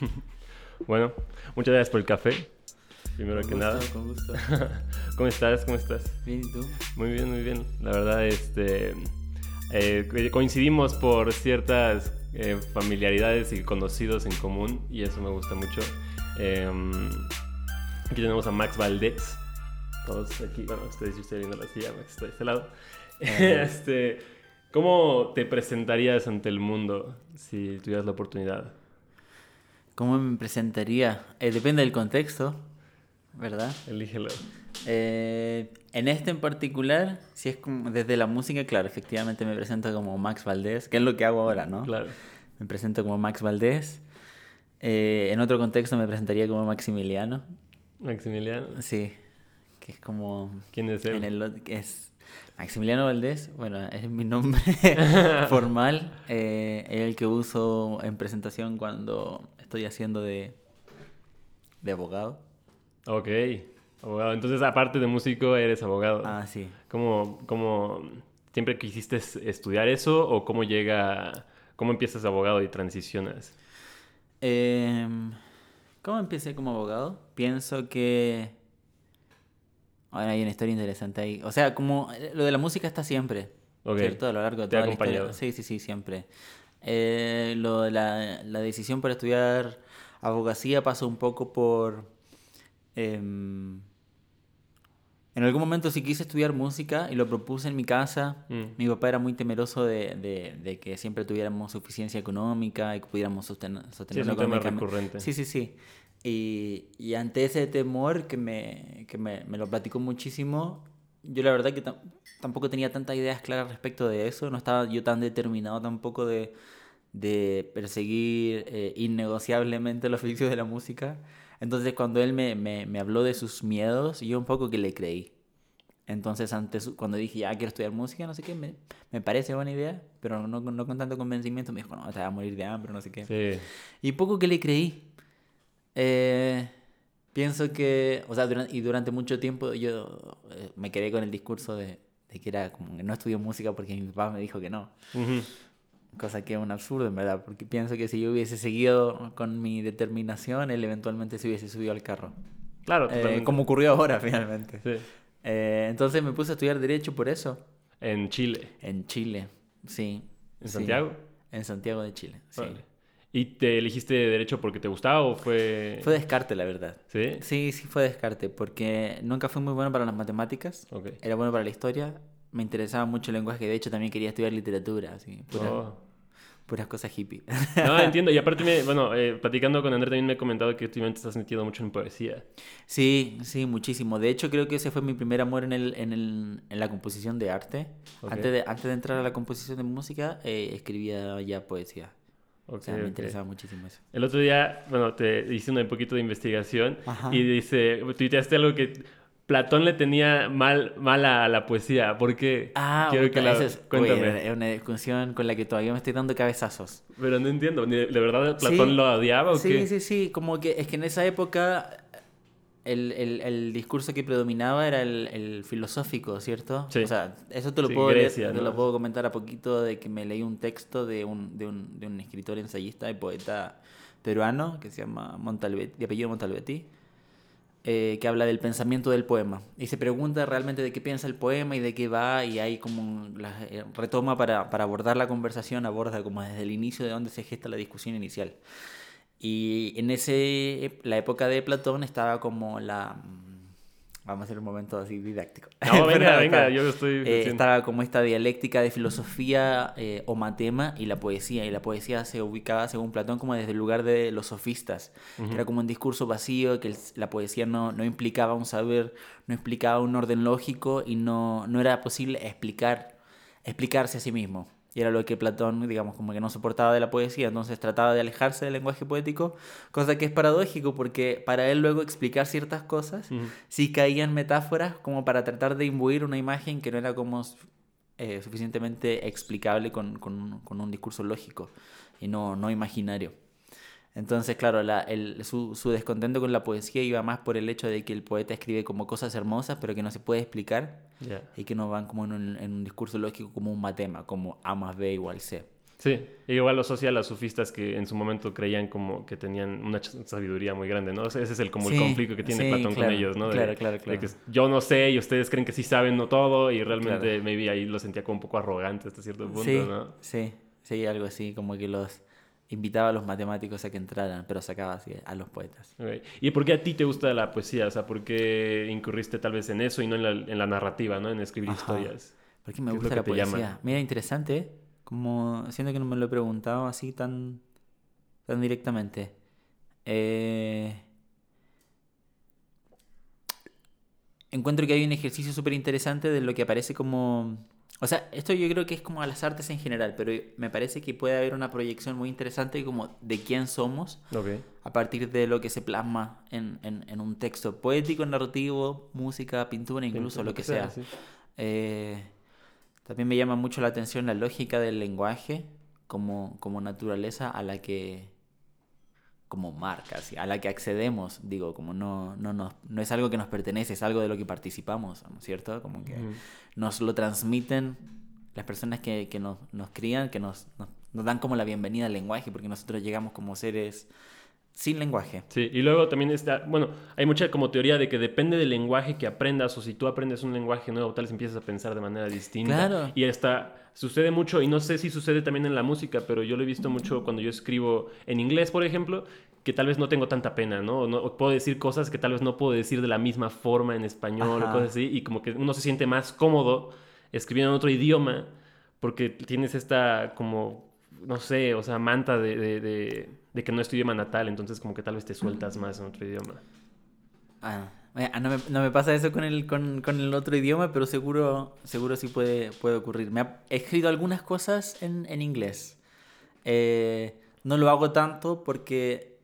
bueno, muchas gracias por el café. Primero Con que gusto, nada. Con gusto. ¿Cómo estás? ¿Cómo estás? Bien, ¿y tú? Muy bien, muy bien. La verdad, este, eh, coincidimos por ciertas eh, familiaridades y conocidos en común y eso me gusta mucho. Eh, aquí tenemos a Max Valdés. Todos aquí, bueno, ustedes, yo estoy viendo la silla, Max está de este lado. este, ¿Cómo te presentarías ante el mundo si tuvieras la oportunidad? ¿Cómo me presentaría? Eh, depende del contexto, ¿verdad? Elígelo. Eh, en este en particular, si es como desde la música, claro, efectivamente me presento como Max Valdés, que es lo que hago ahora, ¿no? Claro. Me presento como Max Valdés. Eh, en otro contexto me presentaría como Maximiliano. Maximiliano. Sí, que es como... ¿Quién es él? En el, es Maximiliano Valdés, bueno, es mi nombre formal, eh, es el que uso en presentación cuando estoy haciendo de, de abogado. Ok, abogado. Entonces, aparte de músico, eres abogado. Ah, sí. ¿Cómo, cómo siempre quisiste es- estudiar eso o cómo llega, cómo empiezas abogado y transicionas? Em, ¿Cómo empecé como abogado? Pienso que... Ahora hay una historia interesante ahí. O sea, como eh, lo de la música está siempre. ¿cierto? A lo largo de Te ha toda la historia. acompañado. Sí, sí, sí, siempre. Eh, lo de la, la decisión para estudiar abogacía pasó un poco por... em, en algún momento sí quise estudiar música y lo propuse en mi casa. Mm. Mi papá era muy temeroso de, de- de que siempre tuviéramos suficiencia económica y que pudiéramos sostener, Sí, es sostenerlo un tema recurrente. Sí, sí, sí. Y, y ante ese temor que me, que me, me lo platicó muchísimo, yo la verdad que tam- tampoco tenía tantas ideas claras respecto de eso. No estaba yo tan determinado tampoco de, de perseguir eh, innegociablemente el oficio de la música. Entonces cuando él me, me, me habló de sus miedos, yo un poco que le creí. Entonces antes, cuando dije, ya quiero estudiar música, no sé qué, me, me parece buena idea, pero no, no con tanto convencimiento, me dijo, no, te vas a morir de hambre, no sé qué. Sí. Y poco que le creí. Eh, pienso que, o sea, durante, y durante mucho tiempo yo eh, me quedé con el discurso de, de que era como que no estudió música porque mi papá me dijo que no. Ujú. Cosa que es un absurdo, en verdad, porque pienso que si yo hubiese seguido con mi determinación, él eventualmente se hubiese subido al carro. Claro, Eh, como ocurrió ahora, finalmente. Sí. Eh, entonces me puse a estudiar Derecho por eso, En Chile. en Chile, sí. ¿En sí. Santiago? En Santiago de Chile, sí. Órale. ¿Y te elegiste derecho porque te gustaba o fue...? Fue descarte, la verdad. ¿Sí? Sí, sí fue descarte, porque nunca fui muy bueno para las matemáticas, Ok. era bueno para la historia, me interesaba mucho el lenguaje, de hecho también quería estudiar literatura, así, pura- Oh. puras cosas hippie. No, entiendo. Y aparte, me, bueno, eh, platicando con André también me he comentado que últimamente estás metido mucho en poesía. sí, sí, muchísimo. De hecho, creo que ese fue mi primer amor en, el, en, el, en la composición de arte. Ok. Antes, de, antes de entrar a la composición de música, eh, escribía ya poesía. Ok, o sea, me ok. interesaba muchísimo eso. El otro día, bueno, te hice un poquito de investigación Ajá. y dice, tuiteaste algo que Platón le tenía mal, mal a la poesía. ¿Por qué? Ah, Quiero que la... es, Cuéntame. oye, es una discusión con la que todavía me estoy dando cabezazos. Pero no entiendo. ¿De verdad Platón Sí. lo odiaba o Sí, qué? sí, sí, como que es que en esa época el, el, el discurso que predominaba era el, el filosófico, ¿cierto? Sí. O sea, eso te lo Sí, puedo Grecia, leer, te lo puedo comentar a poquito de que me leí un texto de un, de un, de un escritor ensayista y poeta peruano que se llama Montalbetti, de apellido Montalbetti, eh, que habla del pensamiento del poema. Y se pregunta realmente de qué piensa el poema y de qué va, y ahí como la, eh, retoma para, para abordar la conversación, aborda como desde el inicio de donde se gesta la discusión inicial. Y en ese, la época de Platón estaba como la... Vamos a hacer un momento así didáctico. No, venga, venga, yo estoy... eh, estaba como esta dialéctica de filosofía eh, o matema y la poesía. Y la poesía se ubicaba, según Platón, como desde el lugar de los sofistas. Ujú. que era como un discurso vacío, que el- la poesía no, no implicaba un saber, no implicaba un orden lógico y no, no era posible explicar, explicarse a sí mismo. Y era lo que Platón, digamos, como que no soportaba de la poesía, entonces trataba de alejarse del lenguaje poético, cosa que es paradójico porque para él luego explicar ciertas cosas Ujú. sí caían metáforas como para tratar de imbuir una imagen que no era como eh, suficientemente explicable con, con un- con un discurso lógico y no, no imaginario. Entonces, claro, la- el- su, su descontento con la poesía iba más por el hecho de que el poeta escribe como cosas hermosas, pero que no se puede explicar Ya. y que no van como en un, en un discurso lógico como un matema, como A más B igual C. Sí, igual lo asocia a los sufistas que en su momento creían como que tenían una sabiduría muy grande, ¿no? ese es el, como el conflicto que tiene Platón con ellos, ¿no? claro, claro, claro. que yo no sé y ustedes creen que sí saben no todo y realmente maybe ahí lo sentía como un poco arrogante hasta cierto punto, sí, ¿no? Sí, sí, algo así, como que los invitaba a los matemáticos a que entraran, pero sacaba así a los poetas. ¿Y por qué a ti te gusta la poesía? O sea, ¿por qué incurriste tal vez en eso y no en la, en la narrativa, ¿no? En escribir historias. ¿Por qué me gusta la poesía? Mira, interesante, como siento que no me lo he preguntado así tan, tan directamente. Eh... Encuentro que hay un ejercicio súper interesante de lo que aparece como o sea, esto yo creo que es como a las artes en general, pero me parece que puede haber una proyección muy interesante como de quién somos a partir de lo que se plasma en, en, un texto poético, narrativo, música, pintura, incluso lo que, sea. Eh, también me llama mucho la atención la lógica del lenguaje como, como naturaleza a la que como marca, a la que accedemos, digo, como no, no, no, no es algo que nos pertenece, es algo de lo que participamos, ¿cierto? Como que nos lo transmiten las personas que, que nos, nos, crían, que nos, nos, dan como la bienvenida al lenguaje, porque nosotros llegamos como seres sin lenguaje. Sí, y luego también está, bueno, hay mucha como teoría de que depende del lenguaje que aprendas o si tú aprendes un lenguaje nuevo, tal vez empiezas a pensar de manera distinta. Claro. Y está, sucede mucho, y no sé si sucede también en la música, pero yo lo he visto mucho cuando yo escribo en inglés, por ejemplo, que tal vez no tengo tanta pena, ¿no? no puedo decir cosas que tal vez no puedo decir de la misma forma en español o cosas así, y como que uno se siente más cómodo escribiendo en otro idioma porque tienes esta como, no sé, o sea, manta de de que no es tu idioma natal, entonces como que tal vez te sueltas más en otro idioma. Ah, no, me, no me, pasa eso con el, con, con, el otro idioma, pero seguro, seguro sí puede, puede ocurrir. Me he escrito algunas cosas en, en inglés. Eh, no lo hago tanto porque,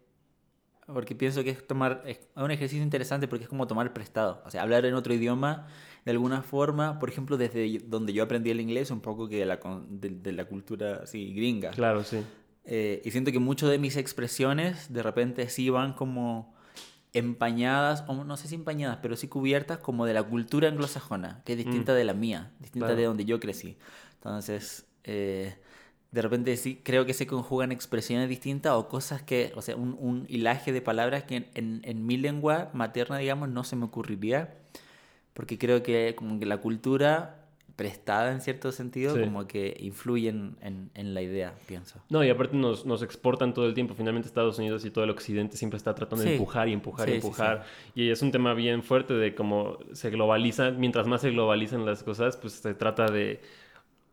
porque pienso que es, tomar, es un ejercicio interesante porque es como tomar prestado. O sea, hablar en otro idioma de alguna forma, por ejemplo, desde donde yo aprendí el inglés, un poco que de la, de, de la cultura así gringa. Claro, sí. Eh, y siento que muchas de mis expresiones de repente sí van como empañadas, o no sé si empañadas, pero sí cubiertas como de la cultura anglosajona, que es distinta mm. de la mía, distinta de donde yo crecí. Entonces, eh, de repente sí creo que se conjugan expresiones distintas o cosas que, o sea, un, un hilaje de palabras que en, en, mi lengua materna, digamos, no se me ocurriría, porque creo que como que la cultura prestada en cierto sentido, como que influyen en, en, la idea, pienso. No, y aparte nos, nos, exportan todo el tiempo. Finalmente Estados Unidos y todo el occidente siempre está tratando de empujar y empujar y empujar. Y es un tema bien fuerte de cómo se globaliza. Mientras más se globalizan las cosas, pues se trata de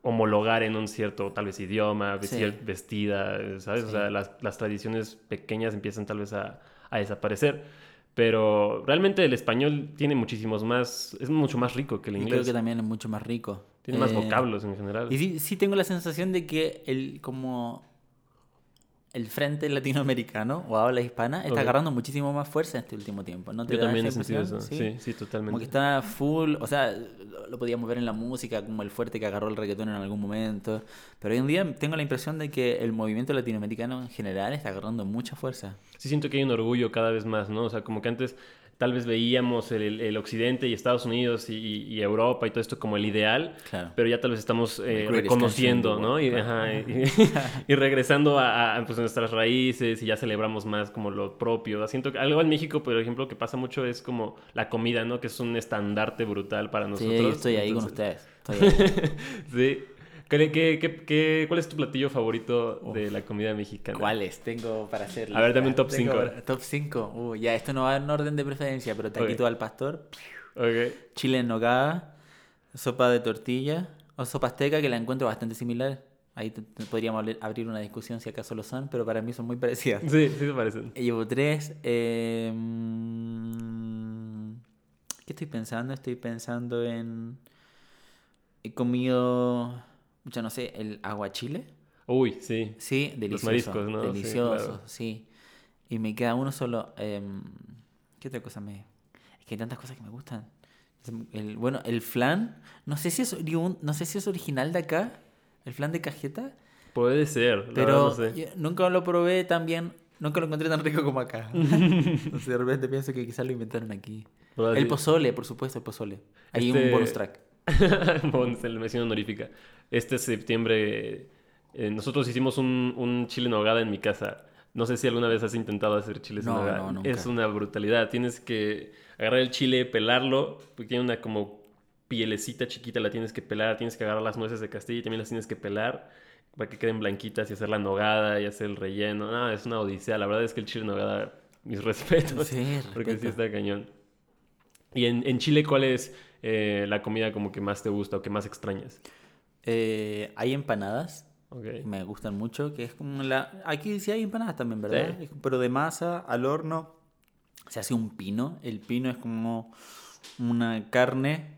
homologar en un cierto, tal vez, idioma, vestida, ¿sabes? O sea, las, las, tradiciones pequeñas empiezan tal vez a, a desaparecer. Pero realmente el español tiene muchísimos más, es mucho más rico que el inglés. creo que también es mucho más rico. Tiene más eh, vocablos en general. Y sí, sí tengo la sensación de que el, como el frente latinoamericano o habla hispana está agarrando muchísimo más fuerza en este último tiempo. ¿no Yo también he sentido eso. ¿Sí? ¿Sí? totalmente. Como que está full, o sea, lo, podíamos ver en la música, como el fuerte que agarró el reggaetón en algún momento. Pero hoy en día tengo la impresión de que el movimiento latinoamericano en general está agarrando mucha fuerza. Sí, siento que hay un orgullo cada vez más, ¿no? O sea, como que antes tal vez veíamos el, el Occidente y Estados Unidos y, y, Europa y todo esto como el ideal, pero ya tal vez estamos eh, reconociendo, ¿no? Y, y, regresando a, pues, nuestras raíces y ya celebramos más como lo propio. Siento que algo en México, por ejemplo, que pasa mucho es como la comida, ¿no? Que es un estandarte brutal para nosotros. Sí, estoy ahí con ustedes. sí. ¿Qué, cuál es tu platillo favorito de la comida mexicana? ¿Cuáles? Tengo para hacer. A ver, dame un top 5. Top 5. Uh, ya, esto no va en orden de preferencia, pero taquito al pastor. Okay. Chile en nogada. Sopa de tortilla. O sopa azteca, que la encuentro bastante similar. Ahí podríamos abrir una discusión si acaso lo son, pero para mí son muy parecidas. Sí, sí se parecen. Llevo tres. Eh... ¿Qué estoy pensando? Estoy pensando en... He comido ya no sé, el aguachile. Uy, sí. Sí, delicioso. Los mariscos, ¿no? Delicioso, sí. Y me queda uno solo. Em, ¿Qué otra cosa me.? Es que hay tantas cosas que me gustan. El, bueno, el flan. No sé, si es, no sé si es original de acá. El flan de cajeta. Puede ser, pero nunca lo probé tan bien. Nunca lo encontré tan rico como acá. Entonces de repente pienso que quizás lo inventaron aquí. El pozole, por supuesto, el pozole. Hay un este bonus track. bonus, el mención honorífica este septiembre Eh, nosotros hicimos un, un chile en nogada en mi casa. No sé si alguna vez has intentado hacer chiles en No, nogada. no, nunca. es una brutalidad. Tienes que agarrar el chile, pelarlo, porque tiene una como pielecita chiquita, la tienes que pelar. Tienes que agarrar las nueces de Castilla y también las tienes que pelar para que queden blanquitas y hacer la nogada y hacer el relleno. No, es una odisea. La verdad es que el chile en nogada, mis respetos. Sí, Porque sí está cañón. Y en, en Chile, ¿cuál es eh, la comida como que más te gusta o que más extrañas? Eh, hay empanadas Ok. que me gustan mucho, que es como la... Aquí sí hay empanadas también, ¿verdad? Sí. Pero de masa al horno se hace un pino. El pino es como una carne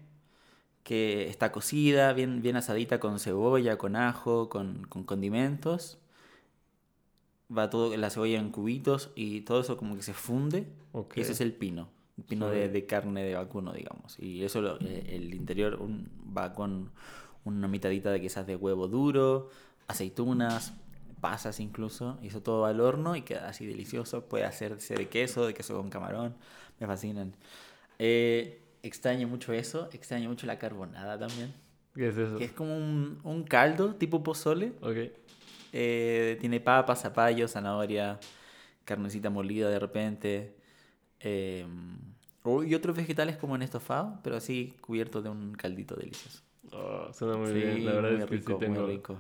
que está cocida, bien, bien asadita con cebolla, con ajo, con, con condimentos. Va todo la cebolla en cubitos y todo eso como que se funde. Ese es el pino. El pino de, de carne de vacuno, digamos. Y eso, lo- eh, el interior un- va con una mitadita de quizás de huevo duro, aceitunas, pasas incluso. Y eso todo al horno y queda así delicioso. Puede hacerse de queso, de queso con camarón. Me fascinan. Eh, extraño mucho eso. Extraño mucho la carbonada también. ¿Qué es eso? Que es como un, un caldo tipo pozole. Ok. Eh, tiene papas, zapallo, zanahoria, carnecita molida de repente. eh, y otros vegetales como en estofado, pero así cubiertos de un caldito delicioso. Oh, suena muy Sí, bien. La verdad es que rico, sí tengo, rico.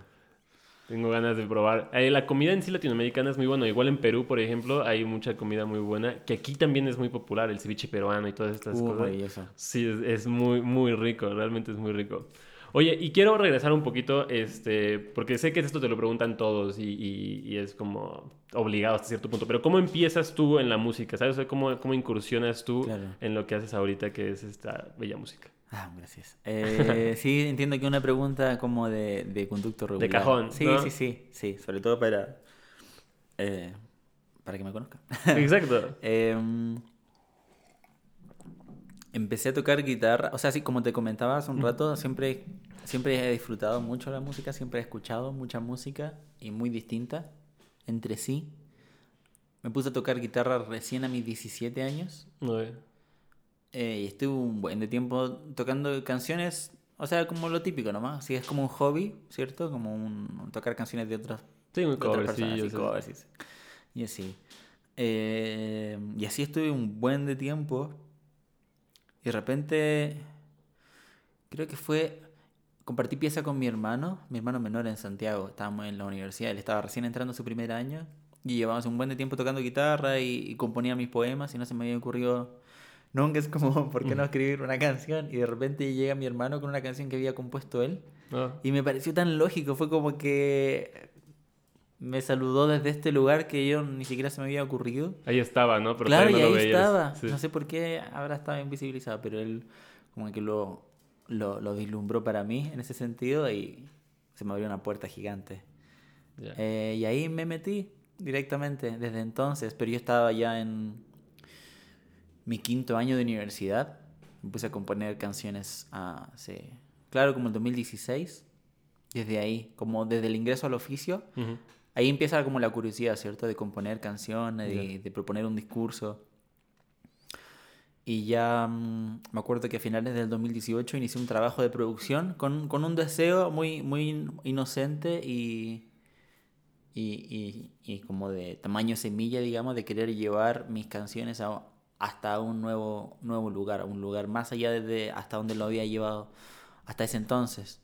tengo ganas de probar. Eh, la comida en sí latinoamericana es muy buena. Igual en Perú, por ejemplo, hay mucha comida muy buena. Que aquí también es muy popular, el ceviche peruano y todas estas Uh, cosas. Sí, es, es muy, muy rico, realmente es muy rico. Oye, y quiero regresar un poquito, este, porque sé que esto te lo preguntan todos y, y- y es como obligado hasta cierto punto, pero ¿cómo empiezas tú en la música? ¿Sabes? O sea, ¿Cómo, cómo incursionas tú Claro. en lo que haces ahorita, que es esta bella música? Ah, gracias. Eh, sí, entiendo que una pregunta como de, de conducto regular. cajón, Sí, ¿no? sí, sí, sí. Sobre todo para, eh, para que me conozcan. Exacto. Em, empecé a tocar guitarra, o sea, así como te comentaba hace un rato, siempre, siempre he disfrutado mucho la música, siempre he escuchado mucha música y muy distinta entre sí. Me puse a tocar guitarra recién a mis 17 años Muy bien. Eh, y estuve un buen de tiempo tocando canciones, o sea, como lo típico nomás, así es como un hobby, ¿cierto? Como un, tocar canciones de otras Sí, un de otras cover, personas, sí, covers, sí. Y así. Eh, y así estuve un buen de tiempo. Y de repente, creo que fue, compartí pieza con mi hermano, mi hermano menor en Santiago. Estábamos en la universidad, él estaba recién entrando a su primer año. Y llevábamos un buen de tiempo tocando guitarra y, y componía mis poemas y no se me había ocurrido nunca es como, ¿por qué no escribir una canción? Y de repente llega mi hermano con una canción que había compuesto él. Ah, Y me pareció tan lógico, fue como que me saludó desde este lugar que yo ni siquiera se me había ocurrido. ahí estaba, ¿no? Pero claro, y ahí veías. estaba. Sí. No sé por qué habrá estado invisibilizado, pero él como que lo, lo, lo vislumbró para mí en ese sentido y se me abrió una puerta gigante. Eh, y ahí me metí directamente desde entonces, pero yo estaba ya en mi quinto año de universidad. Puse a componer canciones hace, claro, como el 2016. Desde ahí, como desde el ingreso al oficio, ahí empieza como la curiosidad, ¿cierto? De componer canciones, de proponer un discurso. Y ya mm, me acuerdo que a finales del 2018 inicié un trabajo de producción con, con un deseo muy, muy inocente y, y, y, y como de tamaño semilla, digamos, de querer llevar mis canciones a, hasta un nuevo, nuevo lugar, un lugar más allá de hasta donde lo había llevado hasta ese entonces.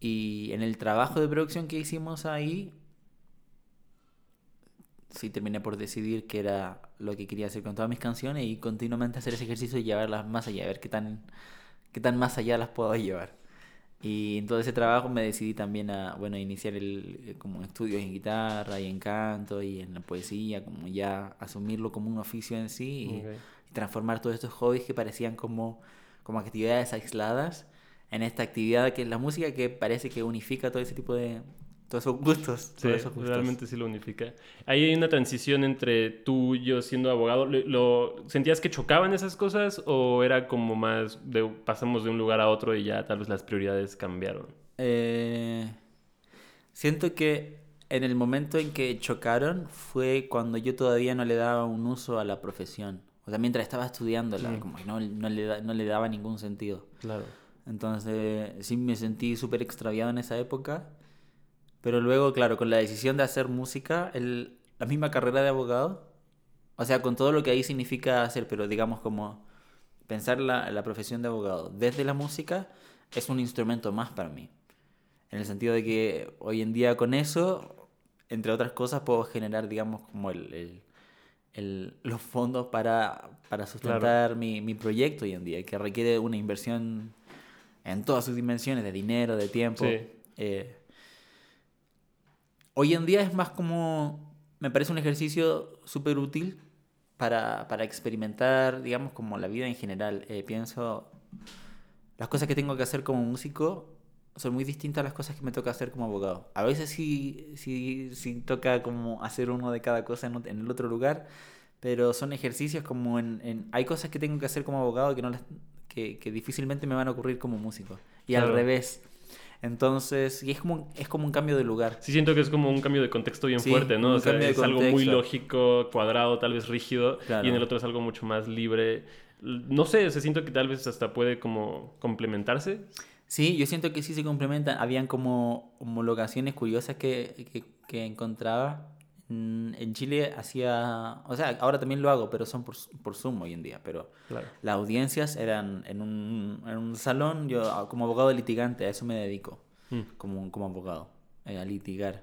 Y en el trabajo de producción que hicimos ahí, sí terminé por decidir que era lo que quería hacer con todas mis canciones y continuamente hacer ese ejercicio y llevarlas más allá, a ver qué tan, qué tan más allá las puedo llevar. Y en todo ese trabajo me decidí también a, bueno, iniciar el, eh, como estudios en guitarra y en canto y en la poesía, como ya asumirlo como un oficio en sí y, y transformar todos estos hobbies que parecían como, como actividades aisladas en esta actividad que es la música que parece que unifica todo ese tipo de, todos esos gustos. Sí, todos esos gustos. realmente sí lo unifica. Ahí hay una transición entre tú y yo siendo abogado. ¿Lo, lo- sentías que chocaban esas cosas o era como más de pasamos de un lugar a otro y ya tal vez las prioridades cambiaron? Eh, siento que en el momento en que chocaron fue cuando yo todavía no le daba un uso a la profesión. O sea, mientras estaba estudiándola, como que no, no le, da- no le daba ningún sentido. Claro. Entonces, sí me sentí súper extraviado en esa época. Pero luego, claro, con la decisión de hacer música, el, la misma carrera de abogado, o sea, con todo lo que ahí significa hacer, pero digamos como pensar la, la profesión de abogado desde la música es un instrumento más para mí. En el sentido de que hoy en día con eso, entre otras cosas, puedo generar, digamos, como el, el, el- los fondos para, para sustentar mi, mi proyecto hoy en día, que requiere una inversión en todas sus dimensiones, de dinero, de tiempo. Sí. Eh, hoy en día es más como, me parece un ejercicio súper útil para, para experimentar, digamos, como la vida en general. Eh, pienso, las cosas que tengo que hacer como músico son muy distintas a las cosas que me toca hacer como abogado. A veces sí, sí, sí toca como hacer uno de cada cosa en, el otro lugar, pero son ejercicios como en, en- Hay cosas que tengo que hacer como abogado que, no las, que, que difícilmente me van a ocurrir como músico. Y al revés. Entonces, y es como, es como un cambio de lugar. Sí, siento que es como un cambio de contexto bien Sí, fuerte, ¿no? O sea, es algo muy lógico, cuadrado, tal vez rígido, Claro. y en el otro es algo mucho más libre. No sé, se siento que tal vez hasta puede como complementarse. Sí, yo siento que sí se complementan. Habían como homologaciones curiosas que, que, que encontraba. Mm, En Chile hacía, o sea, ahora también lo hago, pero son por, por Zoom hoy en día. Pero Claro. las audiencias eran en un, en un salón, yo como abogado litigante, a eso me dedico, Mm. como, como abogado, eh, a litigar.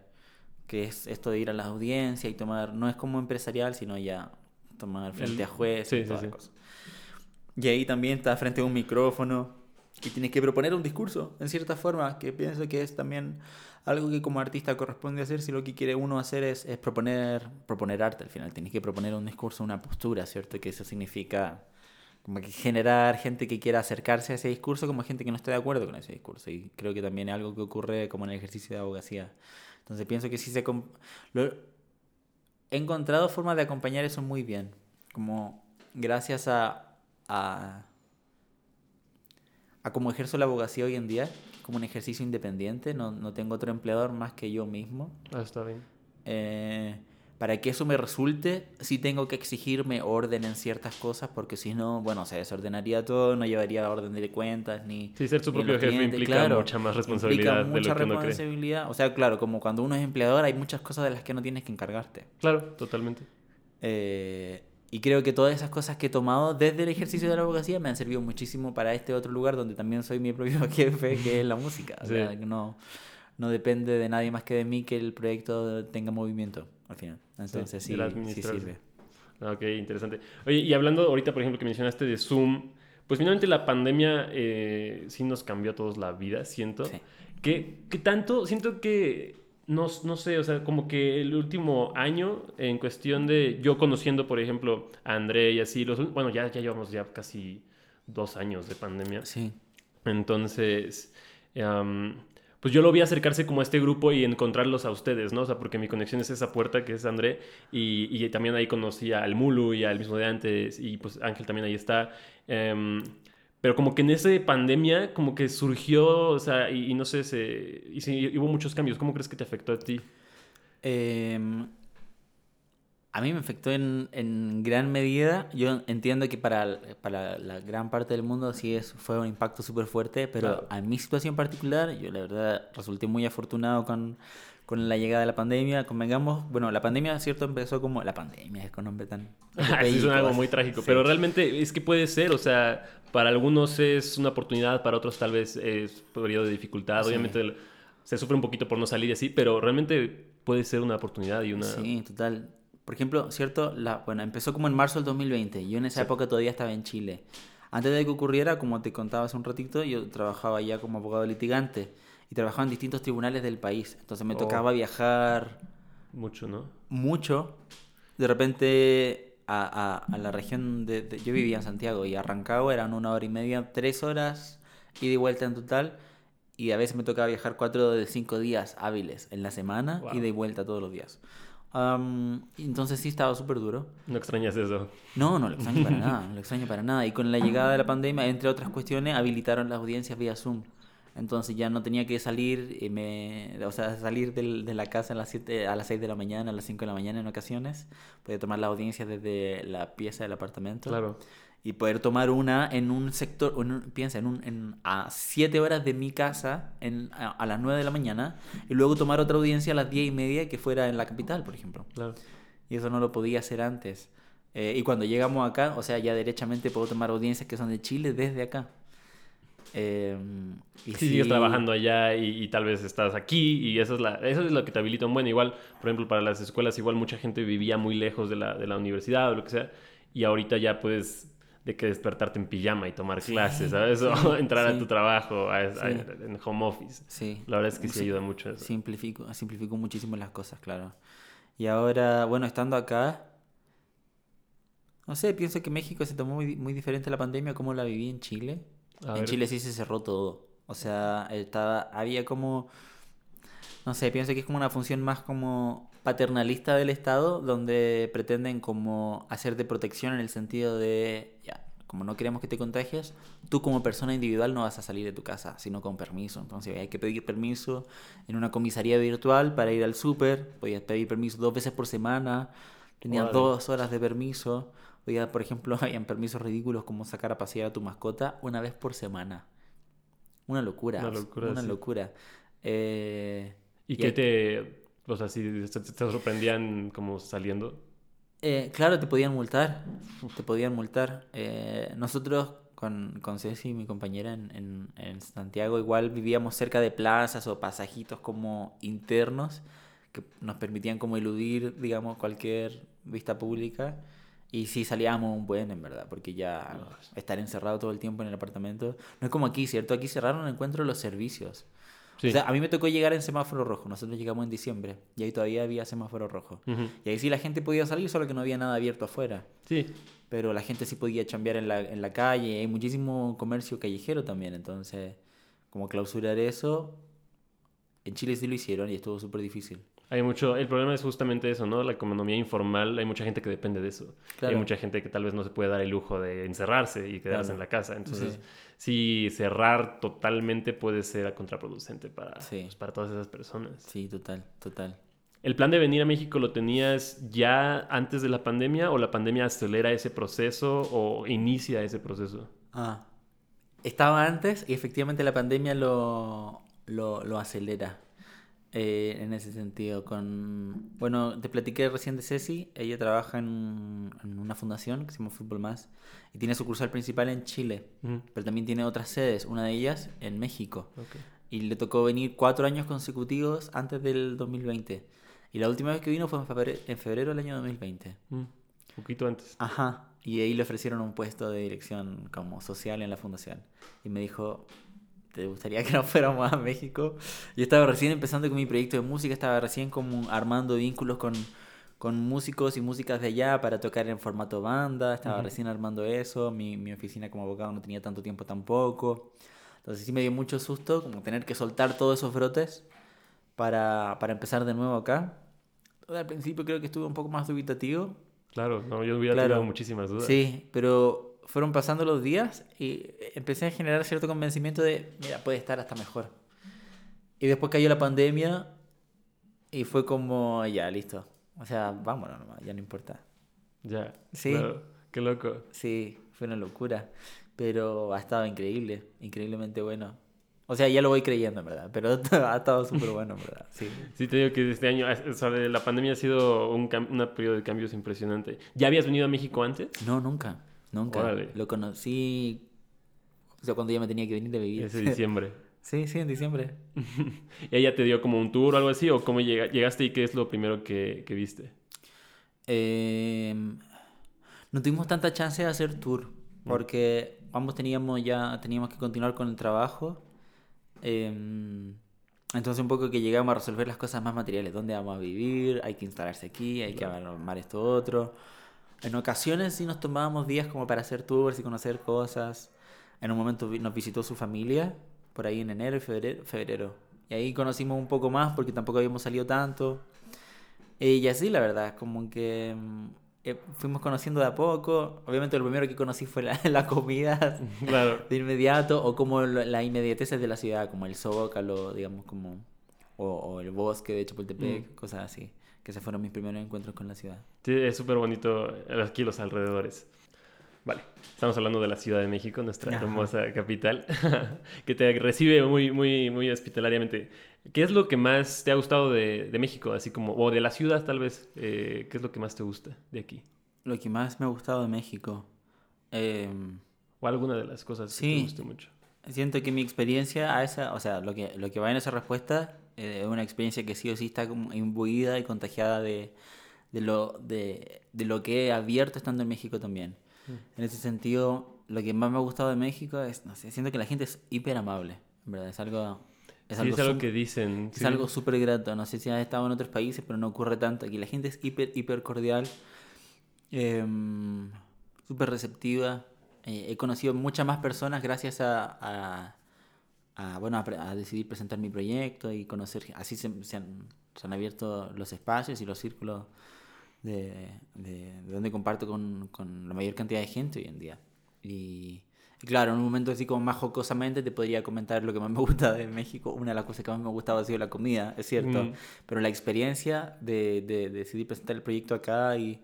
Que es esto de ir a las audiencias y tomar, no es como empresarial, sino ya tomar frente El- a jueces sí, y sí, toda la sí. cosa. Y ahí también está frente a un micrófono y tienes que proponer un discurso, en cierta forma, que pienso que es también algo que como artista corresponde hacer si lo que quiere uno hacer es, es proponer, proponer arte al final. Tienes que proponer un discurso, una postura, ¿cierto? Que eso significa como que generar gente que quiera acercarse a ese discurso como gente que no esté de acuerdo con ese discurso. Y creo que también es algo que ocurre como en el ejercicio de abogacía. Entonces pienso que sí se... lo- He encontrado formas de acompañar eso muy bien. Como gracias a... a a cómo ejerzo la abogacía hoy en día, como un ejercicio independiente, no, no tengo otro empleador más que yo mismo. Ah, está bien. Eh, para que eso me resulte, sí tengo que exigirme orden en ciertas cosas, porque si no, bueno, se desordenaría todo, no llevaría orden de cuentas, ni... Sí, ser su propio jefe clientes, implica claro, mucha más responsabilidad de mucha lo que uno cree. responsabilidad. O sea, claro, como cuando uno es empleador, hay muchas cosas de las que no tienes que encargarte. Claro, totalmente. Eh, y creo que todas esas cosas que he tomado desde el ejercicio de la abogacía me han servido muchísimo para este otro lugar donde también soy mi propio jefe, que es la música. O sea, no, no depende de nadie más que de mí que el proyecto tenga movimiento al final. Entonces sí, sí, sirve. Ah, Ok, interesante. Oye, y hablando ahorita, por ejemplo, que mencionaste de Zoom, pues finalmente la pandemia eh, sí nos cambió a todos la vida, siento. Sí. ¿Qué, qué tanto? Siento que, no, no sé, o sea, como que el último año, en cuestión de yo conociendo, por ejemplo, a André y así, los, bueno, ya, ya llevamos ya casi dos años de pandemia. Sí. Entonces, am, pues yo lo vi acercarse como a este grupo y encontrarlos a ustedes, ¿no? O sea, porque mi conexión es esa puerta que es André y, y también ahí conocí al Mulu y al mismo de antes y pues Ángel también ahí está. Em, pero como que en esa pandemia como que surgió, o sea, y, y no sé, se, y sí, hubo muchos cambios. ¿Cómo crees que te afectó a ti? Em, a mí me afectó en, en gran medida. Yo entiendo que para, para la gran parte del mundo sí es, fue un impacto súper fuerte, pero Claro. a mi situación particular, yo la verdad resulté muy afortunado con, con la llegada de la pandemia. Convengamos, bueno, la pandemia, ¿cierto? Empezó como la pandemia, es con nombre tan... Suena algo muy trágico, Sí. pero realmente es que puede ser, o sea, para algunos es una oportunidad, para otros tal vez es un periodo de dificultad, Sí. obviamente se sufre un poquito por no salir y así, pero realmente puede ser una oportunidad y una... Sí, total. Por ejemplo, ¿cierto? La, bueno, empezó como en marzo del 2020. Yo en esa Sí. época todavía estaba en Chile. Antes de que ocurriera, como te contaba hace un ratito, yo trabajaba ya como abogado litigante y trabajaba en distintos tribunales del país. Entonces me Oh. tocaba viajar Mucho, ¿no? mucho. De repente a, a- a la región de, de- Yo vivía en Santiago y a Rancagua eran una hora y media, tres horas ida y vuelta en total. Y a veces me tocaba viajar cuatro de cinco días hábiles en la semana, Wow. ida y vuelta todos los días. Entonces sí estaba súper duro. No extrañas eso. No, no lo extraño para nada, no lo extraño para nada. Y con la llegada de la pandemia, entre otras cuestiones, habilitaron las audiencias vía Zoom. Entonces ya no tenía que salir, y me, o sea, salir del- de la casa a las, 7, a las 6 de la mañana, a las 5 de la mañana en ocasiones. Podía tomar las audiencias desde la pieza del apartamento. Claro. y poder tomar una en un sector, en un- piensa, en, un, en a 7 horas de mi casa en, a, a las 9 de la mañana y luego tomar otra audiencia a las 10 y media que fuera en la capital, por ejemplo. Claro. Y eso no lo podía hacer antes. Eh, y cuando llegamos acá, o sea, ya derechamente puedo tomar audiencias que son de Chile desde acá. Eh, y Si sigues trabajando allá y, y tal vez estás aquí y eso es, la, eso es lo que te habilita un buen. Igual, por ejemplo, para las escuelas, igual mucha gente vivía muy lejos de la, de la universidad o lo que sea. Y ahorita ya puedes de que despertarte en pijama y tomar clases, ¿sabes? O sí, entrar a sí. tu trabajo a- a- Sí. en home office. Sí. La verdad es que sí, Sí. ayuda mucho eso. Simplifico, simplifico muchísimo las cosas, claro. Y ahora, bueno, estando acá, no sé, pienso que México se tomó muy, muy diferente la pandemia como la viví en Chile. A en ver. Chile sí se cerró todo. O sea, estaba, había como, no sé, pienso que es como una función más como paternalista del Estado, donde pretenden como hacer de protección en el sentido de, ya, como no queremos que te contagies, tú como persona individual no vas a salir de tu casa, sino con permiso. Entonces hay que pedir permiso en una comisaría virtual para ir al súper, podías pedir permiso dos veces por semana, tenías Órale. dos horas de permiso. Oiga, por ejemplo, habían permisos ridículos como sacar a pasear a tu mascota una vez por semana. Una locura. Una locura, Una sí. locura. Eh, ¿Y y qué hay- te... O sea, si te, te sorprendían como saliendo? eh, claro, te podían multar. Te podían multar. Eh, nosotros con, con Ceci, mi compañera en, en, en Santiago, igual vivíamos cerca de plazas o pasajitos como internos que nos permitían como eludir, digamos, cualquier vista pública. Y sí salíamos un buen, en verdad, porque ya estar encerrado todo el tiempo en el apartamento. No es como aquí, ¿cierto? Aquí cerraron encuentro los servicios. Sí. O sea, a mí me tocó llegar en semáforo rojo. Nosotros llegamos en diciembre y ahí todavía había semáforo rojo. Y ahí sí la gente podía salir, solo que no había nada abierto afuera. Sí. Pero la gente sí podía chambear en la, en la calle. Hay muchísimo comercio callejero también. Entonces, como clausurar eso, en Chile sí lo hicieron y estuvo súper difícil. Hay mucho, el problema es justamente eso, ¿no? La economía informal, hay mucha gente que depende de eso. Claro. Hay mucha gente que tal vez no se puede dar el lujo de encerrarse y quedarse Claro. en la casa. Entonces, Sí. sí, cerrar totalmente puede ser contraproducente para, Sí. pues, para todas esas personas. Sí, total, total. ¿El plan de venir a México lo tenías ya antes de la pandemia o la pandemia acelera ese proceso o inicia ese proceso? Ah, estaba antes y efectivamente la pandemia lo, lo, lo acelera eh, en ese sentido. Con, bueno, te platiqué recién de Ceci, ella trabaja en, en una fundación que se llama Fútbol Más y tiene sucursal principal en Chile, Ujú. pero también tiene otras sedes, una de ellas en México. Ok. Y le tocó venir cuatro años consecutivos antes del 2020. Y la última vez que vino fue en febrero, en febrero del año 2020. Mm, poquito antes. Ajá. Y ahí le ofrecieron un puesto de dirección como social en la fundación. Y me dijo, ¿te gustaría que nos fuéramos a México? Yo estaba recién empezando con mi proyecto de música, estaba recién como armando vínculos con, con músicos y músicas de allá para tocar en formato banda, estaba Ujú. recién armando eso, mi, mi oficina como abogado no tenía tanto tiempo tampoco. Entonces sí me dio mucho susto como tener que soltar todos esos brotes para, para empezar de nuevo acá. Al principio creo que estuve un poco más dubitativo, Claro, no, yo hubiera Claro. tenido muchísimas dudas. Sí, pero fueron pasando los días y empecé a generar cierto convencimiento de, mira, puede estar hasta mejor. Y después cayó la pandemia y fue como, ya, listo. O sea, vámonos nomás, ya no importa. Ya. Sí. claro. Qué loco. Sí, fue una locura, pero ha estado increíble, increíblemente bueno. O sea, ya lo voy creyendo, en verdad, pero ha estado súper bueno, en verdad. Sí. Sí, te digo que este año, o sea, la pandemia ha sido un, un periodo de cambios impresionante. ¿Ya habías venido a México antes? No, nunca, nunca. Órale. Lo conocí, o sea, cuando ya me tenía que venir a vivir. Ese diciembre. Sí, sí, en diciembre. ¿Y ella te dio como un tour o algo así? ¿O cómo llega- llegaste y qué es lo primero que, que viste? Eh, no tuvimos tanta chance de hacer tour porque ambos teníamos ya teníamos que continuar con el trabajo. Eh, entonces un poco que llegamos a resolver las cosas más materiales, dónde vamos a vivir, hay que instalarse aquí, hay que armar esto otro. En ocasiones sí nos tomábamos días como para hacer tours y conocer cosas. En un momento nos visitó su familia, por ahí en enero y febrero. febrero. Y ahí conocimos un poco más porque tampoco habíamos salido tanto. Y así, la verdad, como que mm, eh, fuimos conociendo de a poco. Obviamente lo primero que conocí fue la, la comida Claro. de inmediato o como la inmediatez de la ciudad, como el Zócalo, digamos, como... O, o el bosque de Chapultepec, cosas así. Que esos fueron mis primeros encuentros con la ciudad. Sí, es súper bonito aquí los alrededores. Vale, estamos hablando de la Ciudad de México, nuestra Ajá. hermosa capital, que te recibe muy, muy, muy hospitalariamente. ¿Qué es lo que más te ha gustado de, de México, así como, o de la ciudad tal vez? Eh, ¿Qué es lo que más te gusta de aquí? Lo que más me ha gustado de México. em, O alguna de las cosas que Sí. te guste mucho. Siento que mi experiencia a esa, o sea, lo que, lo que va en esa respuesta eh, es una experiencia que sí o sí está imbuida y contagiada de, de, lo, de, de lo que he abierto estando en México también. En ese sentido, lo que más me ha gustado de México es, no sé, siento que la gente es hiper amable, verdad, es algo... Es sí, es algo que dicen. Es sí. algo súper grato. No sé si has estado en otros países, pero no ocurre tanto. Aquí la gente es hiper, hiper cordial, em, súper receptiva. Eh, he conocido muchas más personas gracias a, a, a, bueno, a, a decidir presentar mi proyecto y conocer. Así se, se han, se han abierto los espacios y los círculos de, de, de donde comparto con, con la mayor cantidad de gente hoy en día. Y, y claro, en un momento así como más jocosamente te podría comentar lo que más me gusta de México. Una de las cosas que más me ha gustado ha sido la comida, es cierto. Mm. Pero la experiencia de, de, de decidir presentar el proyecto acá y,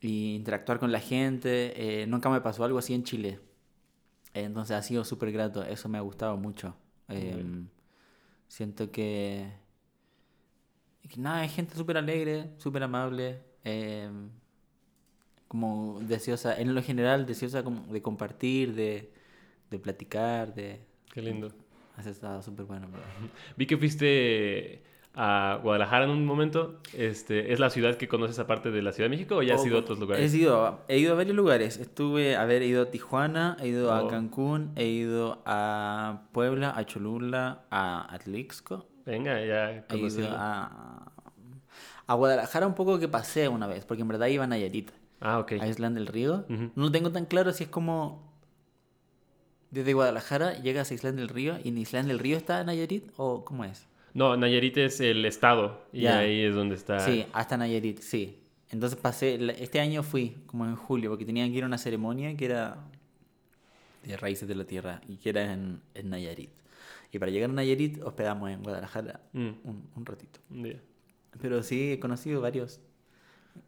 y interactuar con la gente, eh, nunca me pasó algo así en Chile. Entonces ha sido súper grato, eso me ha gustado mucho. Em, siento que, que nada, hay gente súper alegre, súper amable, em, como deseosa, en lo general deseosa de compartir, de, de platicar, de... Qué lindo. Has estado súper bueno. Vi que fuiste a Guadalajara en un momento. Este, ¿Es la ciudad que conoces aparte de la Ciudad de México o ya has ido a otros He lugares? ido, a- he ido a varios lugares. Estuve, a ver, he ido a Tijuana, he ido Oh. a Cancún, he ido a Puebla, a Cholula, a Atlixco. Venga, ya He ido a, a Guadalajara un poco que pasé una vez, porque en verdad iba a Nayarit, Ah, ok. a Islán del Río. Ujú. No tengo tan claro si es como desde Guadalajara llegas a Islán del Río y en Islán del Río está Nayarit o cómo es. No, Nayarit es el estado y ahí es donde está. Sí, hasta Nayarit, sí. Entonces pasé, este año fui como en julio, porque tenían que ir a una ceremonia que era de raíces de la tierra y que era en, en Nayarit. Y para llegar a Nayarit hospedamos en Guadalajara Mm, un, un ratito. Pero sí, he conocido varios.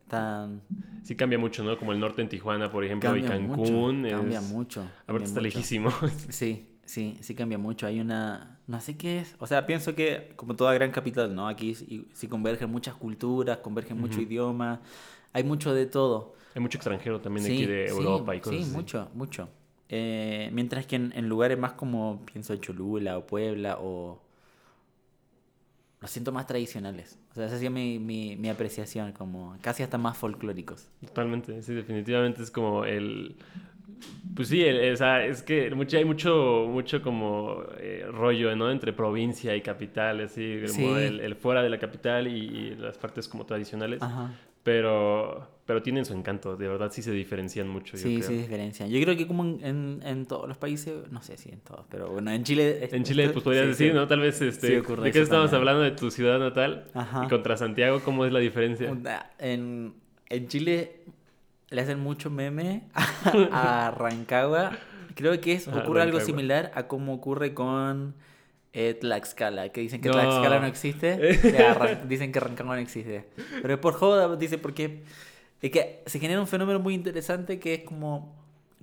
Tan... Sí cambia mucho, ¿no? Como el norte en Tijuana, por ejemplo, y Cancún. mucho, es... cambia mucho. Aparte está mucho. lejísimo. Sí, sí, sí cambia mucho. Hay una, no sé qué es. O sea, pienso que como toda gran capital, ¿no? Aquí sí, sí convergen muchas culturas, convergen mucho Ujú. idioma, hay mucho de todo. Hay mucho extranjero también Sí, aquí de sí, Europa y cosas Sí, así. mucho, mucho. Eh, mientras que en, en lugares más como, pienso, en Cholula o Puebla o... Los siento más tradicionales. O sea, esa ha sido mi, mi, mi apreciación, como casi hasta más folclóricos. Totalmente, sí, definitivamente es como el... Pues sí, o sea, es que hay mucho, mucho como eh, rollo, ¿no? Entre provincia y capital, así, como Sí. el, el fuera de la capital y, y las partes como tradicionales. Ajá. Pero, pero tienen su encanto, de verdad sí se diferencian mucho, yo Sí, creo. sí, diferencian. Yo creo que como en, en, en todos los países, no sé si en todos, pero bueno, en Chile... es- En Chile, esto- pues podrías sí, decir, sí. ¿no? Tal vez, este, ¿de qué también. hablando? De tu ciudad natal Ajá. y contra Santiago, ¿cómo es la diferencia? En, en Chile le hacen mucho meme a, a Rancagua. Creo que es, ocurre algo similar a como ocurre con eh, Tlaxcala, que dicen que No. Tlaxcala no existe. Dicen que Rancagua no existe. Pero es por joda, dice, porque es que se genera un fenómeno muy interesante que es como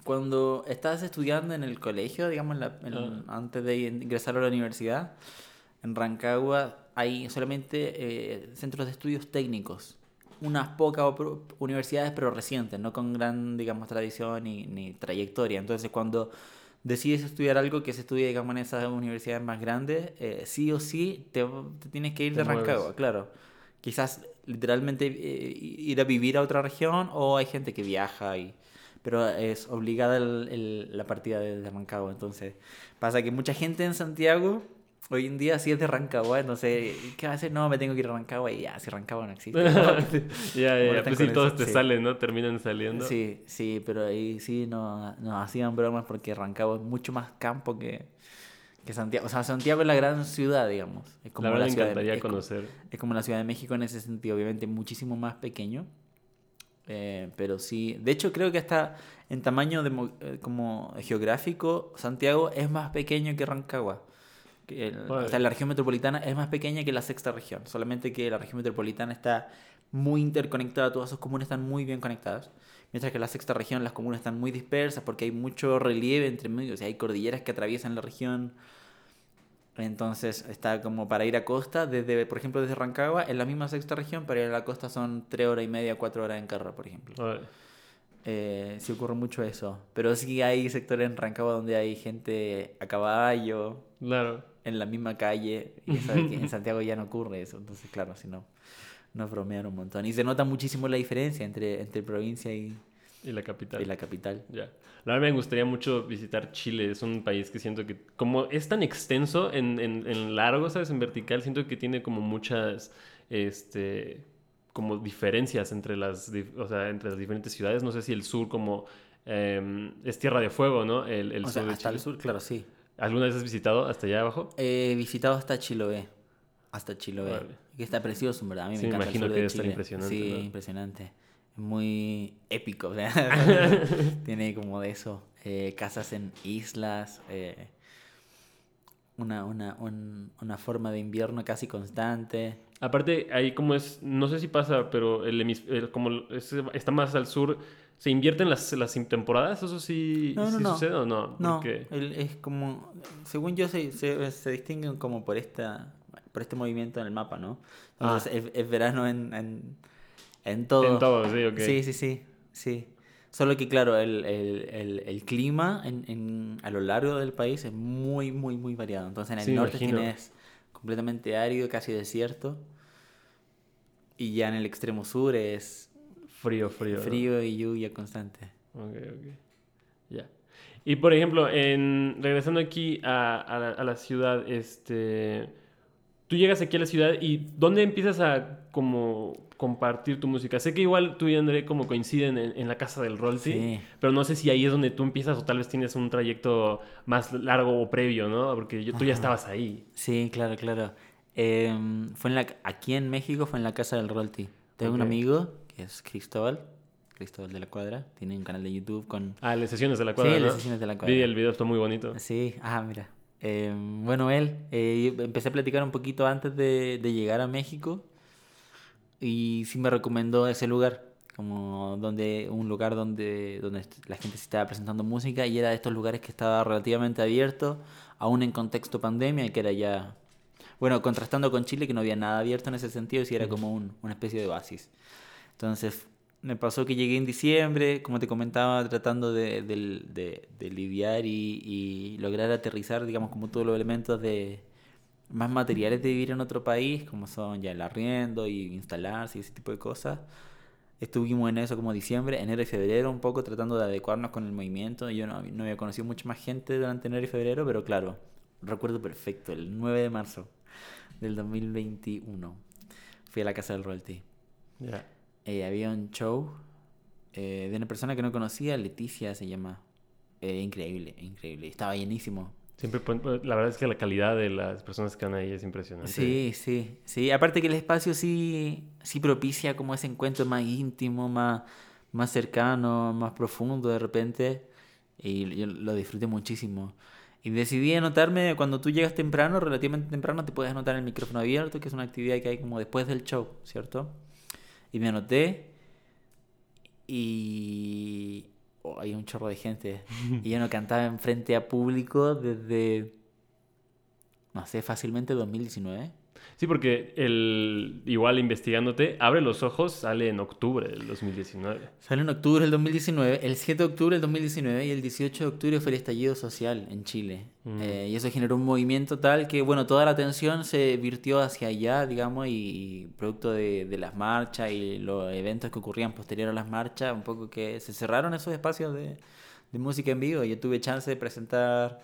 cuando estás estudiando en el colegio, digamos, en la- en- Ah. antes de ingresar a la universidad, en Rancagua hay solamente eh, centros de estudios técnicos. Unas pocas universidades, pero recientes, no con gran, digamos, tradición ni, ni trayectoria. Entonces, cuando decides estudiar algo que se estudia, digamos, en esas universidades más grandes, eh, sí o sí te, te tienes que ir de. Rancagua, claro. Quizás literalmente eh, ir a vivir a otra región o hay gente que viaja y pero es obligada el- el- la partida de, de Rancagua. Entonces, pasa que mucha gente en Santiago hoy en día sí es de Rancagua, entonces, ¿qué va a hacer? No, me tengo que ir a Rancagua y ya, si Rancagua no existe. ya, ya, ya. Pues sí, todos eso, te sí. salen, ¿no? Terminan saliendo. Sí, sí, pero ahí sí no, no hacían bromas porque Rancagua es mucho más campo que, que Santiago. O sea, Santiago es la gran ciudad, digamos. Es como la verdad me de- encantaría es como- conocer. es como la Ciudad de México en ese sentido, obviamente muchísimo más pequeño. Eh, pero sí, de hecho creo que hasta en tamaño eh, como geográfico, Santiago es más pequeño que Rancagua. Que el- Órale. o sea, la región metropolitana es más pequeña que la sexta región, solamente que la región metropolitana está muy interconectada, todas sus comunas están muy bien conectadas. Mientras que en la sexta región las comunas están muy dispersas porque hay mucho relieve entre medio, o sea, hay cordilleras que atraviesan la región. Entonces está como para ir a costa, desde, por ejemplo, desde Rancagua, en la misma sexta región, para ir a la costa son tres horas y media, cuatro horas en carro, por ejemplo. Eh, sí ocurre mucho eso. Pero sí hay sectores en Rancagua donde hay gente a caballo. Claro. En la misma calle. Y sabes que en Santiago ya no ocurre eso. Entonces, claro, si no, nos bromean un montón. Y se nota muchísimo la diferencia entre, entre provincia y, y la capital. Y la capital. Ya. La verdad me gustaría mucho visitar Chile. Es un país que siento que, como es tan extenso en, en, en largo, ¿sabes? En vertical, siento que tiene como muchas, este, como diferencias entre las, o sea, entre las diferentes ciudades. No sé si el sur como em, es tierra de fuego, ¿no? El, el o sur sea, hasta el sur, claro, sí. ¿Alguna vez has visitado hasta allá abajo? He visitado hasta Chiloé. Hasta Chiloé. Que está precioso, verdad. A mí me encanta imagino el sur que de Chile. impresionante. Sí, impresionante. Muy épico. Tiene como de eso. Eh, casas en islas. Eh, una, una, un, una forma de invierno casi constante. Aparte, ahí como es, no sé si pasa, pero el, el como es, está más al sur, ¿se invierten las, las temporadas? ¿Eso sí, no, no, sí no. sucede o no? No, el- es como, según yo, se, se, se distinguen como por esta por este movimiento en el mapa, ¿no? Entonces, es, es verano en, en, en todo. En todo, sí, ok. Sí, sí, sí, sí. Solo que, claro, el, el, el, el clima en, en, a lo largo del país es muy, muy, muy variado. Entonces, en el Sí, norte imagino. tienes completamente árido, casi desierto. Y ya en el extremo sur es Frío, frío. ¿no? frío y lluvia constante. Ok, ok. Ya. Y por ejemplo, en, regresando aquí a, a la, a la ciudad, este, tú llegas aquí a la ciudad y ¿dónde empiezas a como compartir tu música? Sé que igual tú y André como coinciden en, en la casa del Rolti, Sí. pero no sé si ahí es donde tú empiezas o tal vez tienes un trayecto más largo o previo, ¿no? Porque yo- tú ya estabas ahí. Sí, claro, claro. Em, fue en la, aquí en México fue en la casa del Rolti. Tengo un amigo que es Cristóbal, Cristóbal de la Cuadra. Tiene un canal de YouTube con... Ah, las sesiones de la cuadra, sí, ¿no? las sesiones de la Cuadra. Vi el video, está muy bonito. Sí, ah, mira. Em, bueno, él, eh, empecé a platicar un poquito antes de, de llegar a México y sí me recomendó ese lugar, como donde un lugar donde, donde la gente se estaba presentando música y era de estos lugares que estaba relativamente abierto, aún en contexto pandemia, y que era ya, bueno, contrastando con Chile, que no había nada abierto en ese sentido, sí era como un- una especie de oasis. Entonces, me pasó que llegué en diciembre, como te comentaba, tratando de, del- de- de lidiar y, y lograr aterrizar, digamos, como todos los elementos de más materiales de vivir en otro país, como son ya el arriendo y instalarse y ese tipo de cosas. Estuvimos en eso como diciembre, enero y febrero, un poco tratando de adecuarnos con el movimiento. Yo no, no había conocido mucha más gente durante enero y febrero, pero claro, recuerdo perfecto, el 9 de marzo del 2021. Fui a la casa del Royalty. Ya. Eh, había un show eh, de una persona que no conocía, Leticia se llama. Eh, increíble, increíble. Estaba llenísimo. Siempre, la verdad es que la calidad de las personas que van ahí es impresionante. Sí, sí, sí. Aparte que el espacio sí, sí propicia como ese encuentro más íntimo, más, más cercano, más profundo de repente. Y yo lo disfruté muchísimo. Y decidí anotarme, cuando tú llegas temprano, relativamente temprano, te puedes anotar el micrófono abierto, que es una actividad que hay como después del show, ¿cierto? Y me anoté y... oh, hay un chorro de gente. Y yo no cantaba enfrente a público desde, no sé, fácilmente 2019. Sí, porque el igual investigándote, Abre los ojos sale en octubre del 2019. Sale en octubre del 2019, el 7 de octubre del 2019 y el 18 de octubre fue el estallido social en Chile. Mm. Eh, y eso generó un movimiento tal que, bueno, toda la atención se virtió hacia allá, digamos, y, y producto de, de las marchas y los eventos que ocurrían posterior a las marchas, un poco que se cerraron esos espacios de, de música en vivo. Yo tuve chance de presentar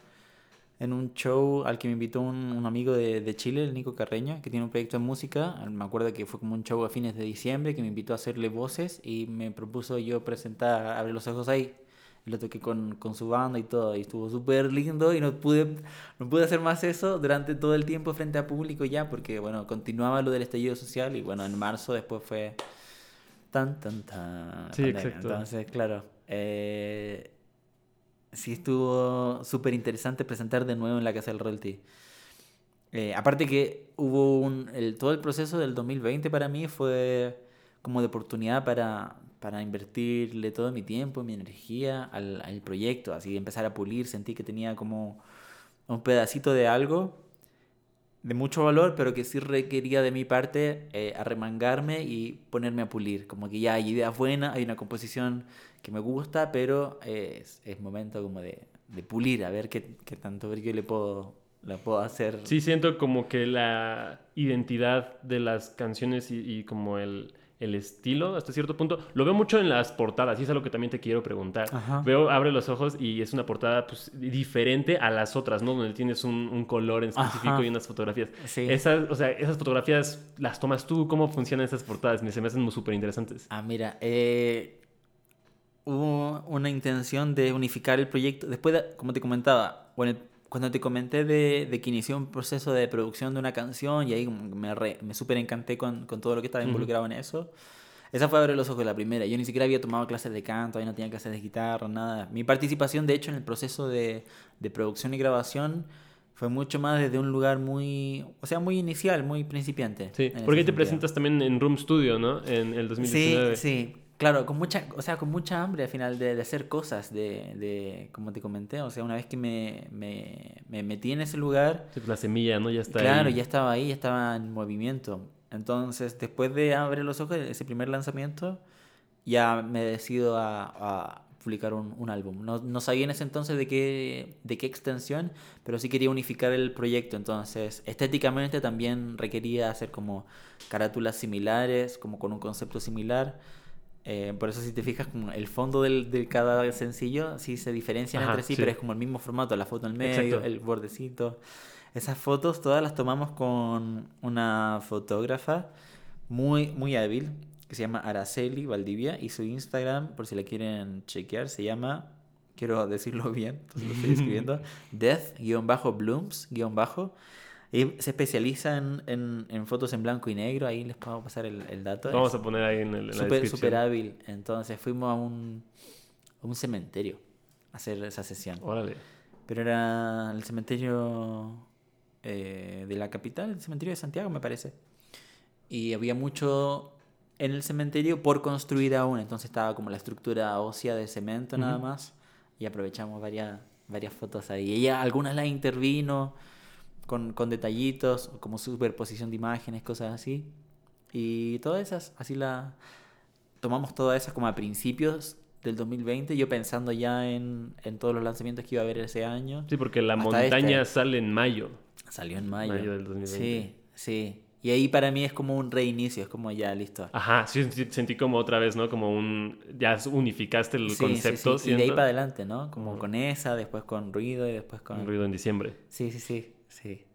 en un show al que me invitó un, un amigo de, de Chile, el Nico Carreño, que tiene un proyecto de música. Me acuerdo que fue como un show a fines de diciembre que me invitó a hacerle voces y me propuso yo presentar Abre los ojos ahí. Y lo toqué con, con su banda y todo, y estuvo súper lindo y no pude, no pude hacer más eso durante todo el tiempo frente a público ya, porque bueno, continuaba lo del estallido social y bueno, en marzo después fue tan, tan, tan. Sí, pandemia. exacto. Entonces, claro, eh, sí estuvo súper interesante presentar de nuevo en la Casa del Royalty. Eh, aparte que hubo un... Todo el proceso del 2020 para mí fue como de oportunidad para, para invertirle todo mi tiempo, mi energía al, al proyecto, así empezar a pulir, sentí que tenía como un pedacito de algo de mucho valor, pero que sí requería de mi parte eh, arremangarme y ponerme a pulir. Como que ya hay ideas buenas, hay una composición que me gusta, pero es, es momento como de, de, pulir, a ver qué, qué tanto yo le puedo, la puedo hacer. Sí, siento como que la identidad de las canciones y, y como el el estilo hasta cierto punto. Lo veo mucho en las portadas y es algo que también te quiero preguntar. Veo, abre los ojos y es una portada pues, diferente a las otras, ¿no? Donde tienes un, un color en específico y unas fotografías. Sí. Esas, o sea, esas fotografías las tomas tú, ¿cómo funcionan esas portadas? Me, se me hacen súper interesantes. Ah, mira, eh, hubo una intención de unificar el proyecto. Después, de, como te comentaba, bueno, cuando te comenté de, de, que inicié un proceso de producción de una canción y ahí me, re, me súper encanté con, con, todo lo que estaba involucrado -huh. en eso, esa fue abrir los ojos la primera. Yo ni siquiera había tomado clases de canto, ahí no tenía clases de guitarra, nada. Mi participación, de hecho, en el proceso de, de producción y grabación fue mucho más desde un lugar muy, o sea, muy inicial, muy principiante. Sí, porque te presentas también en Room Studio, ¿no? En el 2019. Sí, sí. Claro, con mucha, o sea, con mucha hambre al final de, de hacer cosas, de, de, como te comenté, o sea, una vez que me, me, me metí en ese lugar... Sí, la semilla, ¿no? Ya está Claro, ahí. ya estaba ahí, ya estaba en movimiento. Entonces, después de abrir los ojos, ese primer lanzamiento, ya me decido a, a publicar un, un, álbum. No, no sabía en ese entonces de qué, de qué extensión, pero sí quería unificar el proyecto. Entonces, estéticamente también requería hacer como carátulas similares, como con un concepto similar. Eh, por eso si te fijas como el fondo del, de cada sencillo sí se diferencian Ajá, entre sí, sí, pero es como el mismo formato, la foto en el medio, Exacto. el bordecito. Esas fotos todas las tomamos con una fotógrafa muy, muy hábil que se llama Araceli Valdivia y su Instagram, por si la quieren chequear, se llama, quiero decirlo bien, entonces lo estoy escribiendo, death-blooms-bajo. Y se especializa en, en, en, fotos en blanco y negro, ahí les puedo pasar el, el dato. Vamos a poner ahí en, el, en super, la descripción. Súper hábil. Entonces fuimos a un, a un cementerio a hacer esa sesión. Órale. Pero era el cementerio eh, de la capital, el cementerio de Santiago, me parece. Y había mucho en el cementerio por construir aún. Entonces estaba como la estructura ósea de cemento uh -huh. nada más. Y aprovechamos varias, varias fotos ahí. Ella, algunas las intervino con, con detallitos, como superposición de imágenes, cosas así. Y todas esas, así la tomamos todas esas como a principios del 2020, yo pensando ya en, en todos los lanzamientos que iba a haber ese año. Sí, porque la montaña este. sale en mayo. Salió en mayo. Mayo del 2020. Sí, sí. Y ahí para mí es como un reinicio, es como ya listo. Ajá, sí, sentí como otra vez, ¿no? Como un. Ya unificaste el sí, concepto. Sí, sí. Y de ahí para adelante, ¿no? Como uh -huh. con esa, después con ruido y después con. Ruido en diciembre. Sí, sí, sí. Sí.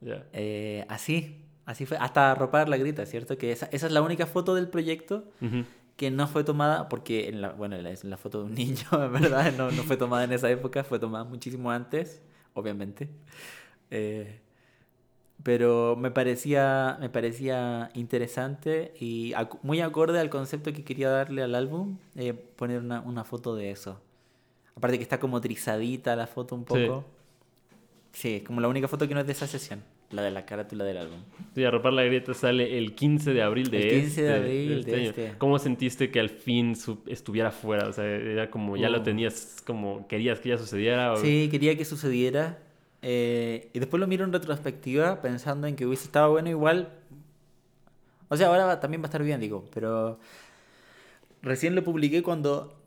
Yeah. Eh, así, así fue. Hasta arropar la grita, ¿cierto? Que esa, esa es la única foto del proyecto uh -huh. que no fue tomada, porque en la, bueno, es la foto de un niño, ¿verdad? No, no fue tomada en esa época, fue tomada muchísimo antes, obviamente. Eh, pero me parecía, me parecía interesante y muy acorde al concepto que quería darle al álbum, eh, poner una, una, foto de eso. Aparte que está como trizadita la foto un poco. Sí. Sí, como la única foto que no es de esa sesión, la de la carátula del álbum. Sí, Arropar la grieta sale el 15 de abril de, el 15 este, de abril de este, de año. Este. ¿Cómo sentiste que al fin estuviera fuera? O sea, era como ya uh. lo tenías, como querías que ya sucediera. ¿o? Sí, quería que sucediera eh, y después lo miro en retrospectiva pensando en que hubiese estado bueno igual. O sea, ahora va, también va a estar bien, digo, pero recién lo publiqué cuando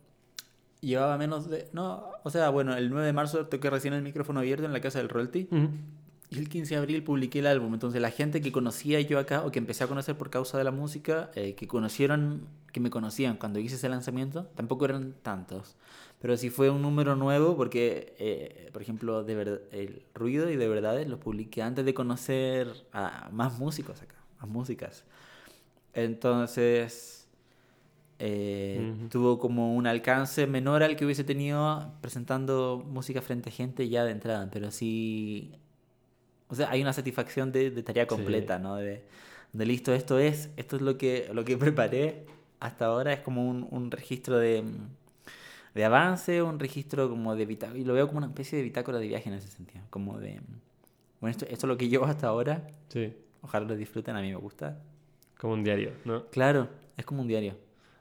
llevaba menos de... No, o sea, bueno, el 9 de marzo toqué recién el micrófono abierto en la casa del Royalty. Uh -huh. Y el 15 de abril publiqué el álbum. Entonces la gente que conocía yo acá, o que empecé a conocer por causa de la música, eh, que conocieron, que me conocían cuando hice ese lanzamiento, tampoco eran tantos. Pero sí fue un número nuevo porque, eh, por ejemplo, de verdad, el ruido y de verdades los publiqué antes de conocer a más músicos acá, más músicas. Entonces, eh, uh -huh. tuvo como un alcance menor al que hubiese tenido presentando música frente a gente ya de entrada. Pero sí, o sea, hay una satisfacción de, de tarea completa, sí. ¿no? De, de, listo, esto es, esto es lo que, lo que preparé hasta ahora, es como un, un registro de de avance, un registro como de bitácora, y lo veo como una especie de bitácora de viaje en ese sentido, como de, bueno, esto, esto es lo que llevo hasta ahora, sí. ojalá lo disfruten, a mí me gusta. Como un diario, ¿no? Claro, Es como un diario.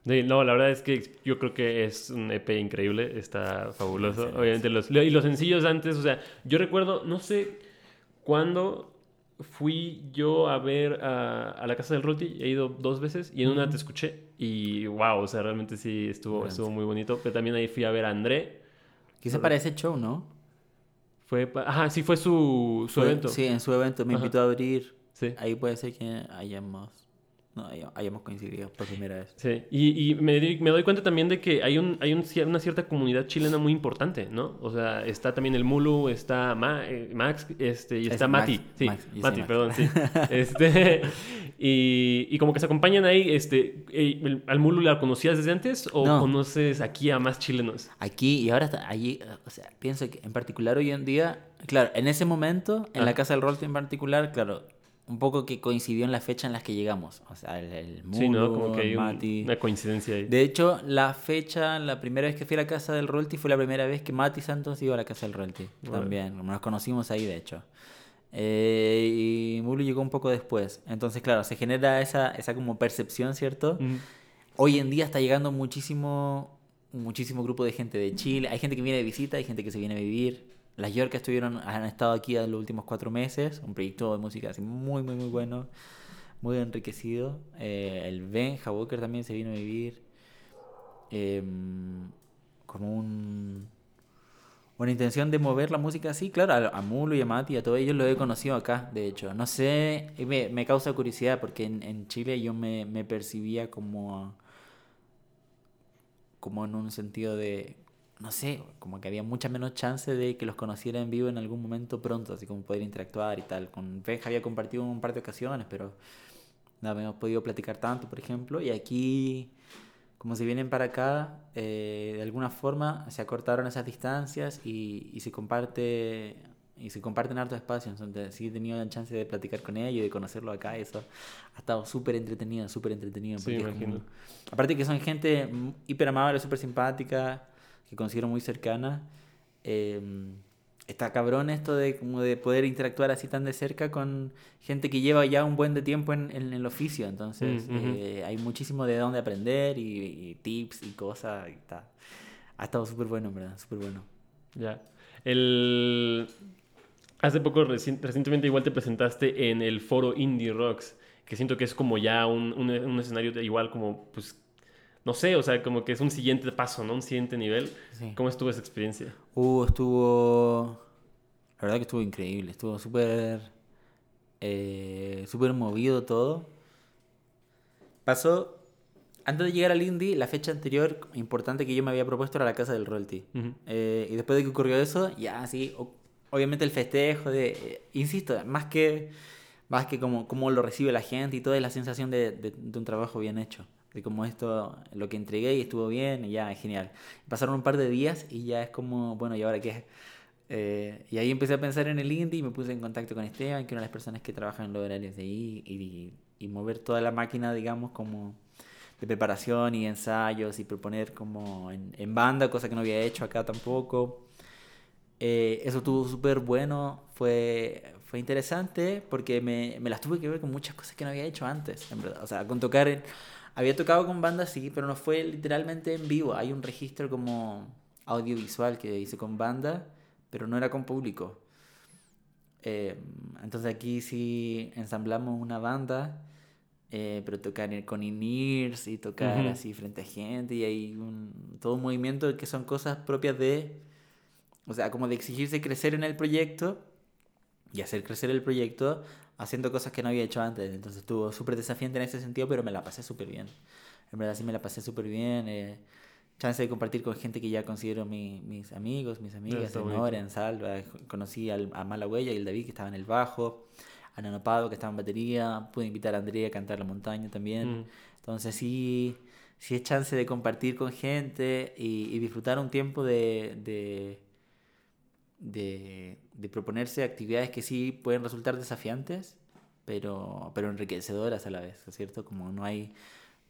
No, la verdad es que yo creo que es un EP increíble, está fabuloso. Obviamente los y los sencillos antes, o sea, yo recuerdo, no sé cuándo fui yo a ver a, la casa del Roti, he ido dos veces y en una te escuché y wow, o sea, realmente sí estuvo, estuvo muy bonito, pero también ahí fui a ver a André. Quizá para ese show, ¿no? Fue, ajá, sí fue su, su evento. Sí, en su evento me invitó a abrir. Sí. Ahí puede ser que hayamos no hayamos coincidido por primera vez. Sí, y, y me, me, doy cuenta también de que hay, un, hay un, una cierta comunidad chilena muy importante, ¿no? O sea, está también el Mulu, está eh, Max, este, y está Mati. sí, Mati, perdón, sí. este, y, y, como que se acompañan ahí, este, eh, ¿al Mulu la conocías desde antes o conoces aquí a más chilenos? Aquí y ahora está allí, o sea, pienso que en particular hoy en día, claro, en ese momento, en la Casa del Rolte en particular, claro, un poco que coincidió en la fecha en las que llegamos. O sea, el, el sí, ¿no? Como que hay una coincidencia ahí. De hecho, la fecha, la primera vez que fui a la casa del Rolti fue la primera vez que Mati Santos iba a la casa del Rolti. También, nos conocimos ahí, de hecho. Eh, y Mulu llegó un poco después. Entonces, claro, se genera esa, esa como percepción, ¿cierto? Hoy en día está llegando muchísimo, muchísimo grupo de gente de Chile. Hay gente que viene de visita, hay gente que se viene a vivir. Las York estuvieron, han estado aquí en los últimos cuatro meses, un proyecto de música así muy, muy, muy bueno, muy enriquecido. Eh, el Ben Walker también se vino a vivir em, como un, una intención de mover la música así. Claro, a, a, y a Mati a todos ellos lo he conocido acá, de hecho. No sé, me, causa curiosidad porque en, Chile yo me percibía como como en un sentido de no sé, como que había mucha menos chance de que los conociera en vivo en algún momento pronto, así como poder interactuar y tal. Con Benja había compartido un par de ocasiones, pero no habíamos podido platicar tanto, por ejemplo. Y aquí, como si vienen para acá, eh, de alguna forma se acortaron esas distancias y, y se comparte y se comparten hartos espacios. Entonces, sí he tenido la chance de platicar con ellos y de conocerlo acá. Eso ha estado súper entretenido, súper entretenido. Sí, imagino. aparte que son gente hiper amable, súper simpática que considero muy cercana. Em, está cabrón esto de, como de poder interactuar así tan de cerca con gente que lleva ya un buen de tiempo en, en el oficio. Entonces mm, eh, hay muchísimo de dónde aprender y, tips y cosas. Y está. Ha estado súper bueno, verdad, súper bueno. Ya. El... Hace poco, recientemente igual te presentaste en el foro Indie Rocks, que siento que es como ya un, un, un escenario igual como pues no sé, o sea, como que es un siguiente paso, ¿no? Un siguiente nivel. ¿Cómo estuvo esa experiencia? Uh, estuvo... La verdad que estuvo increíble, estuvo súper... Eh, súper movido todo. Pasó... Antes de llegar al Indie, la fecha anterior importante que yo me había propuesto era la casa del royalty. Eh, y después de que ocurrió eso, ya sí, obviamente el festejo de... Eh, insisto, más que... Más que como, como lo recibe la gente y toda la sensación de, de un trabajo bien hecho de como esto, lo que entregué y estuvo bien, y ya, genial. Pasaron un par de días y ya es como, bueno, ¿y ahora qué? Eh, y ahí empecé a pensar en el indie y me puse en contacto con Esteban, que es una de las personas que trabajan en los horarios de ahí, y, y, mover toda la máquina, digamos, como de preparación y ensayos y proponer como en, en banda, cosa que no había hecho acá tampoco. Eh, eso estuvo súper bueno, fue, fue interesante porque me, me, las tuve que ver con muchas cosas que no había hecho antes, en verdad. O sea, con tocar... En, había tocado con bandas, sí, pero no fue literalmente en vivo. Hay un registro como audiovisual que hice con banda, pero no era con público. Eh, entonces aquí sí ensamblamos una banda, eh, pero tocar con INIRS y tocar así frente a gente y hay un, todo un movimiento que son cosas propias de, o sea, como de exigirse crecer en el proyecto y hacer crecer el proyecto haciendo cosas que no había hecho antes. Entonces estuvo súper desafiante en ese sentido, pero me la pasé súper bien. En verdad sí me la pasé súper bien. Eh, chance de compartir con gente que ya considero mis amigos, mis amigas, en Nora, en Salva. Conocí al, a Mala Huella y el David que estaba en el bajo, a Nanopado que estaba en batería. Pude invitar a Andrea a cantar La Montaña también. Mm. Entonces sí, sí es chance de compartir con gente y, disfrutar un tiempo de, de de, de, proponerse actividades que sí pueden resultar desafiantes, pero, pero enriquecedoras a la vez, ¿cierto? Como no hay,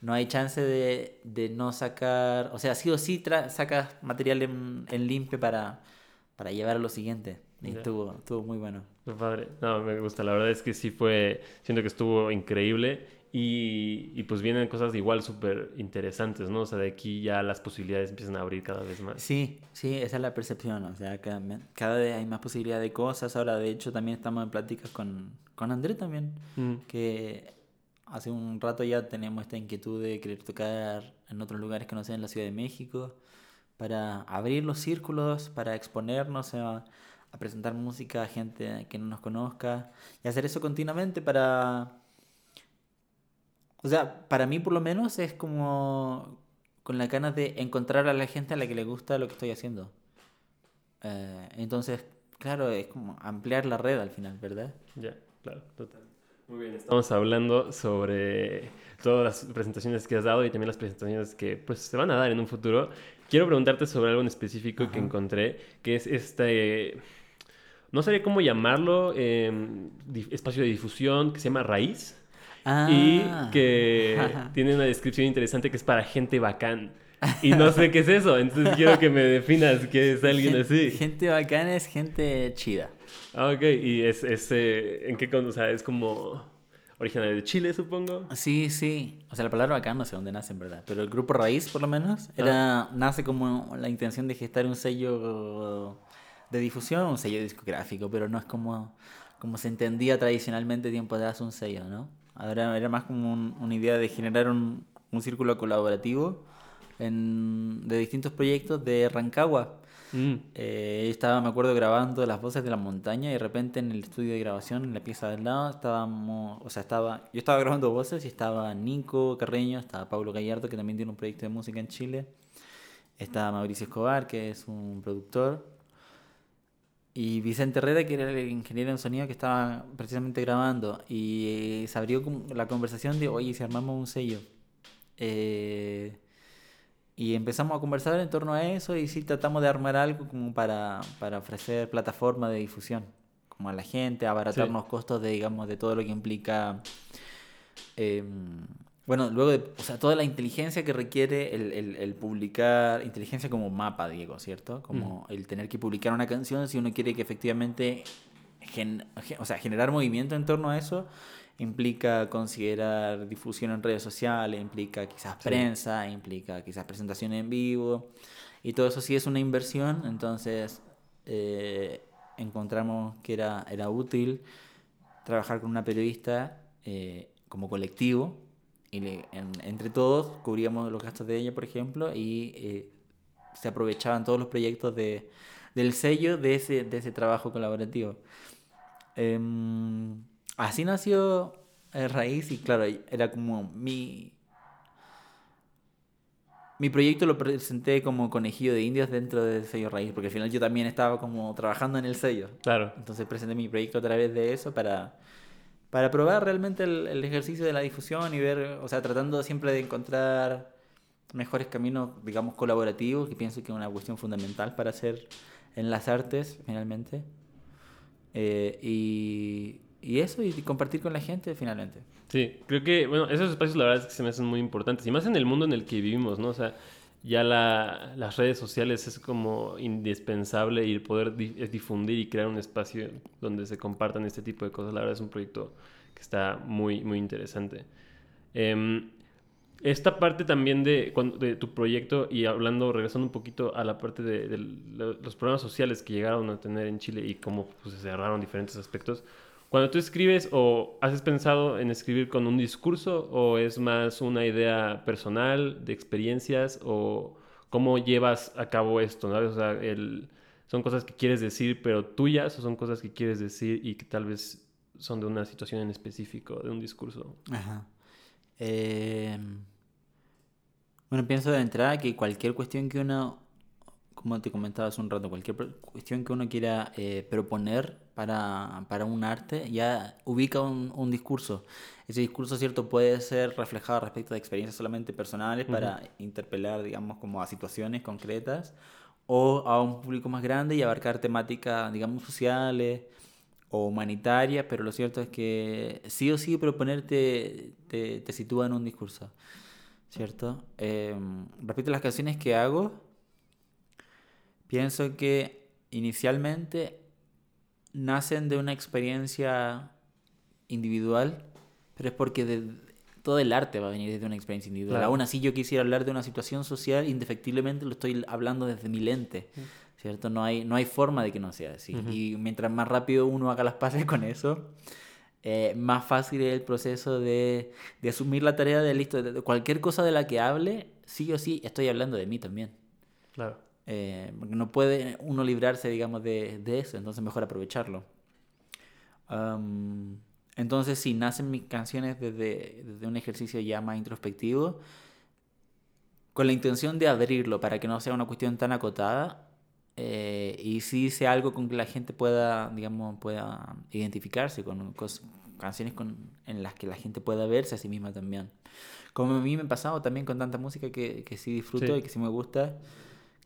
no hay chance de, de no sacar, o sea, sí o sí sacas material en, en limpio para, para llevar a lo siguiente. Y estuvo, estuvo muy bueno. Padre. No, me gusta. La verdad es que sí fue, siento que estuvo increíble Y, y, pues vienen cosas igual súper interesantes, ¿no? O sea, de aquí ya las posibilidades empiezan a abrir cada vez más. Sí, sí, esa es la percepción. O sea, cada, cada vez hay más posibilidad de cosas. Ahora, de hecho, también estamos en pláticas con, con André también, mm. que hace un rato ya tenemos esta inquietud de querer tocar en otros lugares que no sean la Ciudad de México, para abrir los círculos, para exponernos a, a presentar música a gente que no nos conozca y hacer eso continuamente para o sea, para mí por lo menos es como con la ganas de encontrar a la gente a la que le gusta lo que estoy haciendo. Eh, entonces, claro, es como ampliar la red al final, ¿verdad? Ya, claro, total. Muy bien, estamos hablando sobre todas las presentaciones que has dado y también las presentaciones que pues se van a dar en un futuro. Quiero preguntarte sobre algo en específico que encontré, que es este, no sabía cómo llamarlo, em, espacio de difusión que se llama Raíz. Y ah. que tiene una descripción interesante que es para gente bacán. Y no sé qué es eso, entonces quiero que me definas qué es alguien así. Gente bacán es gente chida. Ah, ok. ¿Y es, es eh, en qué o sea, es como originario de Chile, supongo? Sí, sí. O sea, la palabra bacán no sé dónde nace, en verdad. Pero el grupo Raíz, por lo menos, era ah. nace como la intención de gestar un sello de difusión, un sello discográfico, pero no es como, como se entendía tradicionalmente tiempo hace un sello, ¿no? Ahora era más como una idea de generar un, un círculo colaborativo en, de distintos proyectos de Rancagua. Mm. Eh, estaba, me acuerdo, grabando las voces de la montaña y de repente en el estudio de grabación, en la pieza del lado, estábamos, o sea, estaba, yo estaba grabando voces y estaba Nico Carreño, estaba Pablo Gallardo, que también tiene un proyecto de música en Chile, estaba Mauricio Escobar, que es un productor, y Vicente Herrera, que era el ingeniero en sonido que estaba precisamente grabando, y se abrió la conversación de, oye, si armamos un sello. Eh, y empezamos a conversar en torno a eso y sí tratamos de armar algo como para, para ofrecer plataforma de difusión, como a la gente, abaratar los costos de, digamos, de todo lo que implica... Eh, bueno, luego de, o sea, toda la inteligencia que requiere el, el, el publicar, inteligencia como mapa, Diego, ¿cierto? Como el tener que publicar una canción si uno quiere que efectivamente, o sea, generar movimiento en torno a eso, implica considerar difusión en redes sociales, implica quizás prensa, implica quizás presentación en vivo, y todo eso sí es una inversión, entonces eh, encontramos que era, era útil trabajar con una periodista eh, como colectivo y entre todos cubríamos los gastos de ella, por ejemplo, y eh, se aprovechaban todos los proyectos de, del sello de ese, de ese trabajo colaborativo. Em, así nació eh, Raíz y claro, era como mi... Mi proyecto lo presenté como conejillo de indias dentro del sello Raíz, porque al final yo también estaba como trabajando en el sello. Claro. Entonces presenté mi proyecto a través de eso para para probar realmente el, ejercicio de la difusión y ver, o sea, tratando siempre de encontrar mejores caminos, digamos, colaborativos, que pienso que es una cuestión fundamental para hacer en las artes, finalmente. Eh, y, y, eso, y compartir con la gente, finalmente. Sí, creo que, bueno, esos espacios la verdad es que se me hacen muy importantes, y más en el mundo en el que vivimos, ¿no? O sea, ya la, las redes sociales es como indispensable y poder difundir y crear un espacio donde se compartan este tipo de cosas. La verdad es un proyecto que está muy, muy interesante. Em, esta parte también de, de, tu proyecto y hablando, regresando un poquito a la parte de, los problemas sociales que llegaron a tener en Chile y cómo pues, se cerraron diferentes aspectos. Cuando tú escribes o has pensado en escribir con un discurso o es más una idea personal de experiencias o cómo llevas a cabo esto, ¿no? O sea, el, son cosas que quieres decir pero tuyas o son cosas que quieres decir y que tal vez son de una situación en específico, de un discurso. Ajá. Em, bueno, pienso de entrada que cualquier cuestión que uno como te comentaba hace un rato, cualquier cuestión que uno quiera eh, proponer para, para, un arte ya ubica un, un, discurso. Ese discurso, cierto, puede ser reflejado respecto de experiencias solamente personales para interpelar, digamos, como a situaciones concretas o a un público más grande y abarcar temáticas, digamos, sociales o humanitarias, pero lo cierto es que sí o sí proponerte te, te sitúa en un discurso, ¿cierto? Eh, repito, las canciones que hago Pienso que inicialmente nacen de una experiencia individual, pero es porque todo el arte va a venir desde una experiencia individual. Claro. Aún así yo quisiera hablar de una situación social, indefectiblemente lo estoy hablando desde mi lente, ¿cierto? No hay, no hay forma de que no sea así. Ujú. Y mientras más rápido uno haga las paces con eso, eh, más fácil es el proceso de, de asumir la tarea de listo, de- de cualquier cosa de la que hable, sí o sí estoy hablando de mí también. Claro. Eh, no puede uno librarse, digamos, de, de eso, entonces mejor aprovecharlo. Entonces, sí, nacen mis canciones desde, desde un ejercicio ya más introspectivo, con la intención de abrirlo para que no sea una cuestión tan acotada eh, y sí sea algo con que la gente pueda, digamos, pueda identificarse con canciones con, en las que la gente pueda verse a sí misma también. Como a mí me ha pasado también con tanta música que, que sí disfruto Sí. y que sí me gusta,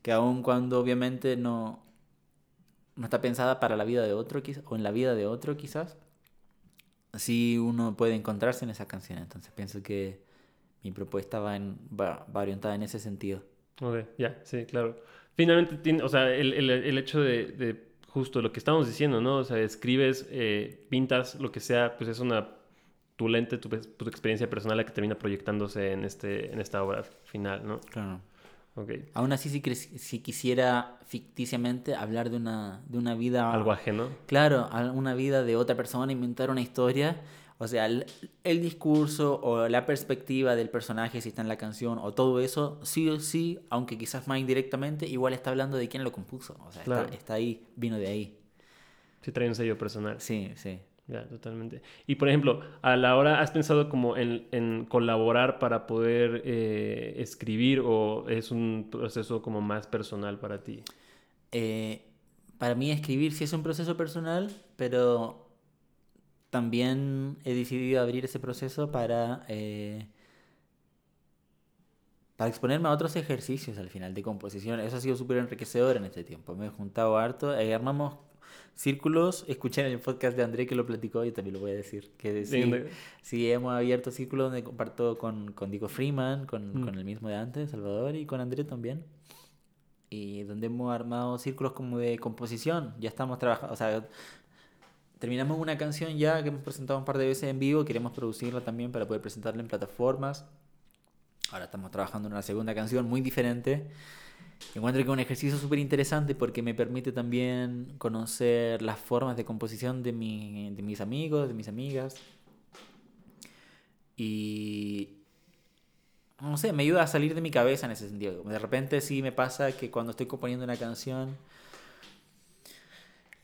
que aun cuando obviamente no, no está pensada para la vida de otro o en la vida de otro quizás, sí uno puede encontrarse en esa canción. Entonces pienso que mi propuesta va, en, va, va orientada en ese sentido. Ok, ya, sí, claro. Finalmente, tiene, o sea, el, el- el hecho de, de justo lo que estamos diciendo, ¿no? O sea, escribes, eh, pintas, lo que sea, pues es una tu lente, tu, tu experiencia personal la que termina proyectándose en, este, en esta obra final, ¿no? Claro. Ok. Aún así, si, si quisiera ficticiamente hablar de una, de una vida... Algo ajeno. Claro, una vida de otra persona, inventar una historia. O sea, el, el discurso o la perspectiva del personaje, si está en la canción, o todo eso, sí o sí, aunque quizás más indirectamente, igual está hablando de quién lo compuso. O sea, Claro. está, está ahí, vino de ahí. Sí, trae un sello personal. Sí, sí. Ya, totalmente. Y por ejemplo, a la hora, ¿has pensado como en, en colaborar para poder eh, escribir o es un proceso como más personal para ti? Eh, para mí escribir sí es un proceso personal, pero también he decidido abrir ese proceso para, eh, para exponerme a otros ejercicios al final de composición. Eso ha sido súper enriquecedor en este tiempo. Me he juntado harto, armamos círculos, escuché en el podcast de André que lo platicó y también lo voy a decir. Que sí, Sí, sí, hemos abierto círculos donde comparto con, con Diego Freeman, con, Mm. con el mismo de antes, Salvador, y con André también y donde hemos armado círculos como de composición. Ya estamos trabajando, o sea, terminamos una canción ya que hemos presentado un par de veces en vivo, queremos producirla también para poder presentarla en plataformas. Ahora estamos trabajando en una segunda canción muy diferente. Encuentro que es un ejercicio súper interesante porque me permite también conocer las formas de composición de, de mis amigos, de mis amigas. Y no sé, me ayuda a salir de mi cabeza en ese sentido. De repente sí me pasa que cuando estoy componiendo una canción,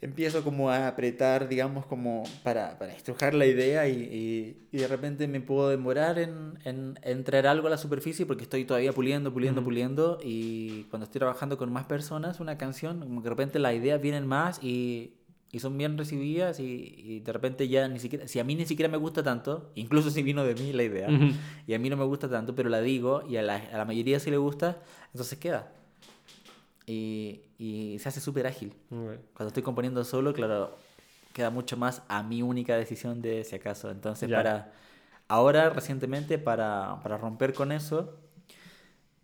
empiezo como a apretar, digamos, como para, para estrujar la idea y, y- y de repente me puedo demorar en, en, en traer algo a la superficie porque estoy todavía puliendo, puliendo, puliendo y cuando estoy trabajando con más personas, una canción, como que de repente las ideas vienen más y, y son bien recibidas y, y de repente ya ni siquiera, si a mí ni siquiera me gusta tanto, incluso si vino de mí la idea, y a mí no me gusta tanto, pero la digo y a la, a la mayoría sí le gusta, entonces queda. Y, y se hace súper ágil. Cuando estoy componiendo solo, claro, queda mucho más a mi única decisión de si acaso. Entonces, para ahora, recientemente, para, para romper con eso,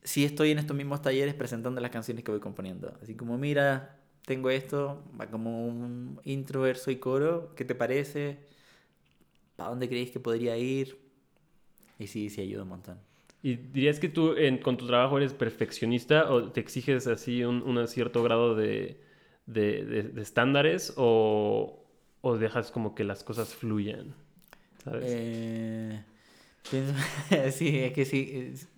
sí estoy en estos mismos talleres presentando las canciones que voy componiendo. Así como, mira, tengo esto, va como un intro, verso y coro, ¿qué te parece? ¿Para dónde creéis que podría ir? Y sí, sí ayuda un montón. ¿Y dirías que tú en- con tu trabajo eres perfeccionista o te exiges así un, un cierto grado de, de- de- de estándares o, o dejas como que las cosas fluyan? ¿Sabes? Eh, pienso, sí, es que sí. es-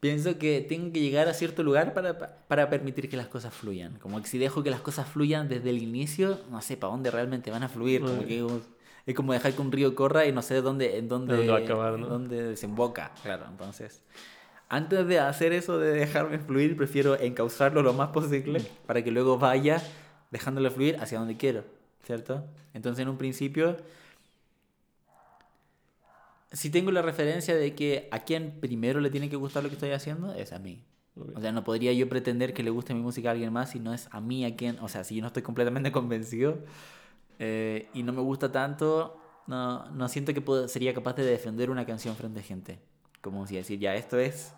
pienso que tengo que llegar a cierto lugar para, para permitir que las cosas fluyan. Como que si dejo que las cosas fluyan desde el inicio, no sé para dónde realmente van a fluir. Como que es- como dejar que un río corra y no sé dónde, en dónde, ¿Dónde va a acabar, no? dónde desemboca. Claro, entonces. Antes de hacer eso de dejarme fluir, prefiero encauzarlo lo más posible Mm. para que luego vaya dejándolo fluir hacia donde quiero, ¿cierto? Entonces, en un principio, si tengo la referencia de que a quien primero le tiene que gustar lo que estoy haciendo, es a mí. O sea, no podría yo pretender que le guste mi música a alguien más si no es a mí a quien, o sea, si yo no estoy completamente convencido eh, y no me gusta tanto, no, no siento que puedo- sería capaz de defender una canción frente a gente. Como si decir, ya, esto es,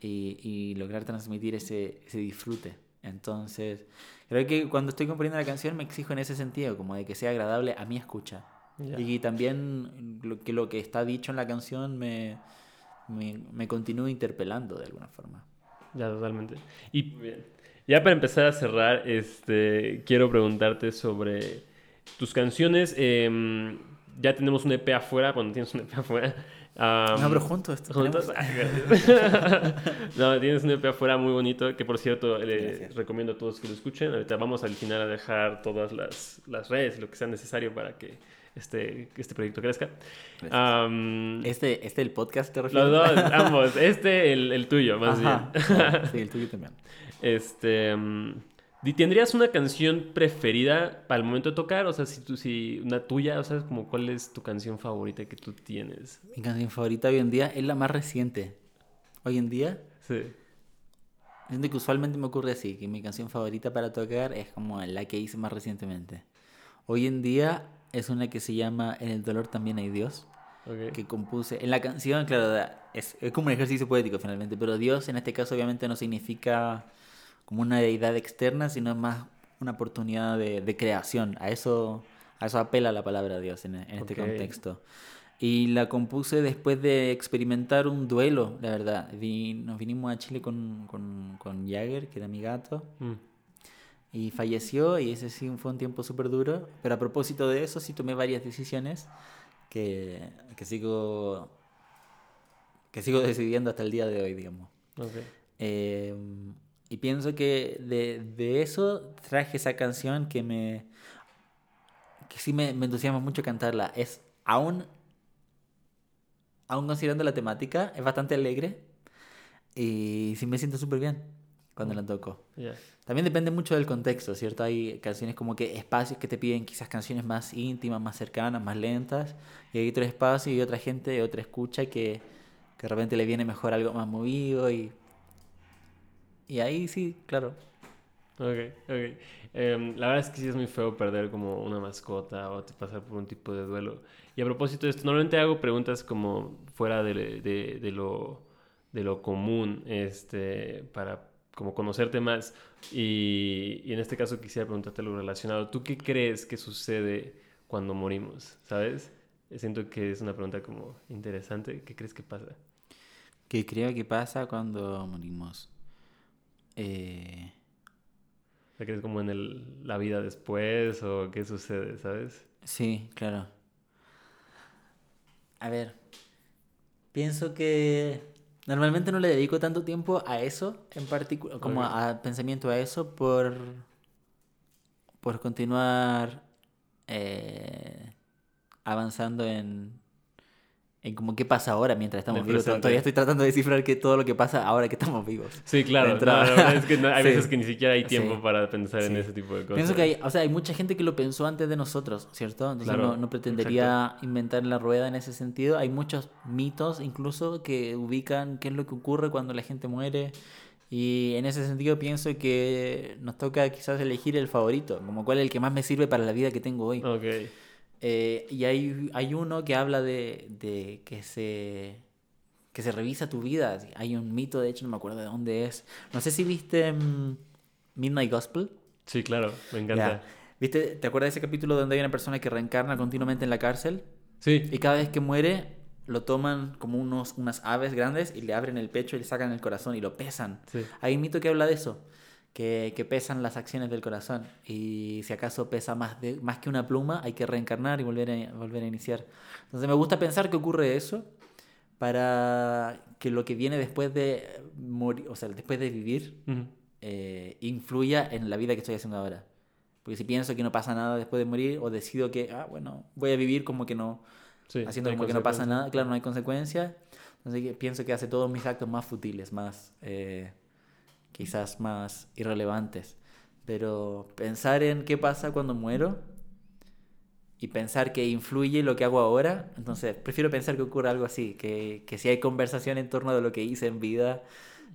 y, y lograr transmitir ese, ese disfrute. Entonces, creo que cuando estoy componiendo la canción me exijo en ese sentido, como de que sea agradable a mi escucha. Ya. Y también lo que, lo que está dicho en la canción me, me, me continúa interpelando de alguna forma. Ya, totalmente. Y bien, ya para empezar a cerrar, este, quiero preguntarte sobre tus canciones. em, ya tenemos un EP afuera, cuando tienes un EP afuera. am, no, pero juntos. ¿Juntos? no, tienes un EP afuera muy bonito, que por cierto, Gracias. recomiendo a todos que lo escuchen. Ahorita vamos al final a dejar todas las, las redes, lo que sea necesario para que este, este proyecto crezca. Am, Este, este el podcast te refieres? los dos, ambos. Este, el, el tuyo, más Ajá, bien. Sí, el tuyo también. Este. mm, ¿y ¿Tendrías una canción preferida para el momento de tocar? O sea, si tú, si una tuya, o sea, como cuál es tu canción favorita que tú tienes. Mi canción favorita hoy en día es la más reciente. Hoy en día, Sí. siento que usualmente me ocurre así, que mi canción favorita para tocar es como la que hice más recientemente. Hoy en día es una que se llama En el dolor también hay Dios, Ok. que compuse. En la canción, claro, es, es como un ejercicio poético finalmente, pero Dios en este caso obviamente no significa como una deidad externa, sino es más una oportunidad de, de creación. A eso, a eso apela la palabra Dios en, en este Ok. contexto. Y la compuse después de experimentar un duelo, la verdad. Nos vinimos a Chile con, con, con Jagger, que era mi gato, Mm, y falleció, y ese sí fue un tiempo súper duro. Pero a propósito de eso, sí tomé varias decisiones que, que sigo que sigo decidiendo hasta el día de hoy, digamos. ok. Eh, y pienso que de, de eso traje esa canción que me que sí me, me entusiasma mucho cantarla. Es aún aún considerando la temática, es bastante alegre y sí me siento súper bien cuando la toco. Ya. También depende mucho del contexto, ¿cierto? Hay canciones como que espacios que te piden quizás canciones más íntimas, más cercanas, más lentas, y hay otro espacio y otra gente, otra escucha que, que de repente le viene mejor algo más movido y... Y ahí sí, claro. Ok, ok. Em, la verdad es que sí es muy feo perder como una mascota o te- pasar por un tipo de duelo. Y a propósito de esto, normalmente hago preguntas como fuera de, de- de lo, de lo común, este, para como conocerte más. Y, y en este caso quisiera preguntarte algo relacionado. ¿Tú qué crees que sucede cuando morimos? ¿Sabes? Siento que es una pregunta como interesante. ¿Qué crees que pasa? ¿Qué creo que pasa cuando morimos? Eh, O sea, ¿Crees como en el, la vida después o qué sucede? ¿Sabes? Sí, claro. A ver, pienso que normalmente no le dedico tanto tiempo a eso en particular, como a pensamiento a eso por, por continuar eh, avanzando en, en como qué pasa ahora mientras estamos vivos. Todavía estoy tratando de descifrar que todo lo que pasa ahora que estamos vivos. Sí, claro. de entrada. no, la verdad es que no- hay Sí. veces que ni siquiera hay tiempo Sí. para pensar en ese tipo de cosas. Pienso que hay, o sea, hay mucha gente que lo pensó antes de nosotros, ¿cierto? Entonces Claro, no, no pretendería inventar la rueda en ese sentido. Hay muchos mitos incluso que ubican qué es lo que ocurre cuando la gente muere. Y en ese sentido pienso que nos toca quizás elegir el favorito, como cuál es el que más me sirve para la vida que tengo hoy. Ok. Eh, y hay, hay uno que habla de, de que se que se revisa tu vida. Hay un mito, de hecho, no me acuerdo de dónde es. No sé si viste mm, Midnight Gospel. Sí, claro. Me encanta. ¿Viste? ¿Te acuerdas de ese capítulo donde hay una persona que reencarna continuamente en la cárcel? Sí. Y cada vez que muere, lo toman como unos, unas aves grandes y le abren el pecho y le sacan el corazón y lo pesan. Sí. Hay un mito que habla de eso, que, que pesan las acciones del corazón. Y si acaso pesa más, de, más que una pluma, hay que reencarnar y volver a, volver a iniciar. Entonces me gusta pensar que ocurre eso para que lo que viene después de morir, o sea, después de vivir, eh, influya en la vida que estoy haciendo ahora. Porque si pienso que no pasa nada después de morir, o decido que, ah, bueno, voy a vivir como que no, Sí, haciendo como que no pasa consecuencias. nada, claro, no hay consecuencia. Entonces pienso que hace todos mis actos más futiles, más, eh, quizás más irrelevantes. Pero pensar en qué pasa cuando muero y pensar que influye lo que hago ahora, entonces prefiero pensar que ocurra algo así, que, que si hay conversación en torno de lo que hice en vida,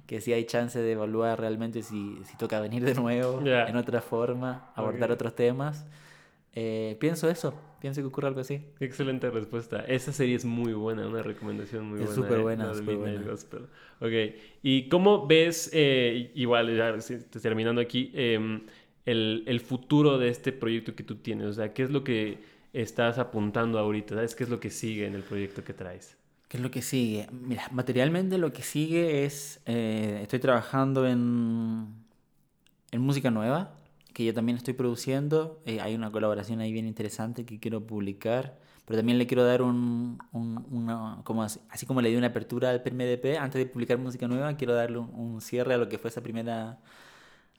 que si hay chance de evaluar realmente si, si toca venir de nuevo, en otra forma, abordar otros temas. Eh, pienso eso, pienso que ocurre algo así. Excelente respuesta. Esa serie es muy buena, una recomendación muy Es buena. súper eh, buena, Midnight buena. Gospel. Ok. ¿Y cómo ves, eh, igual, ya terminando aquí, em, el, el futuro de este proyecto que tú tienes? O sea, ¿qué es lo que estás apuntando ahorita? ¿Sabes qué es lo que sigue en el proyecto que traes? ¿Qué es lo que sigue? Mira, materialmente lo que sigue es, eh, estoy trabajando en, en música nueva, que yo también estoy produciendo. Eh, hay una colaboración ahí bien interesante que quiero publicar, pero también le quiero dar un, un una, como así, así, como le di una apertura al PMDP, antes de publicar música nueva, quiero darle un, un cierre a lo que fue esa primera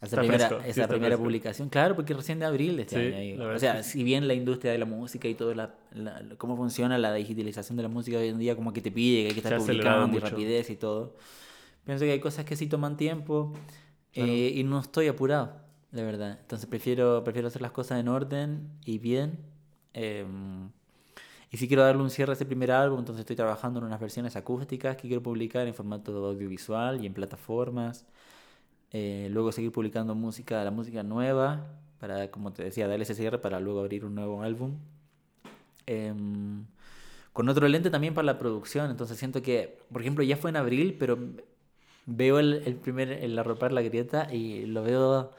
esa primera, esa primera publicación, claro, porque recién de abril este año. O sea, si bien la industria de la música y todo, la, cómo funciona la digitalización de la música hoy en día, como que te pide que hay que estar publicando y rapidez y todo. Pienso que hay cosas que sí toman tiempo eh, y no estoy apurado, de verdad. Entonces prefiero, prefiero hacer las cosas en orden y bien. Em, y si quiero darle un cierre a ese primer álbum, entonces estoy trabajando en unas versiones acústicas que quiero publicar en formato audiovisual y en plataformas. Eh, luego seguir publicando música, la música nueva, para, como te decía, darle ese cierre para luego abrir un nuevo álbum. Em, con otro lente también para la producción, entonces siento que, por ejemplo, ya fue en abril, pero veo el, el primer, el arropar la grieta y lo veo,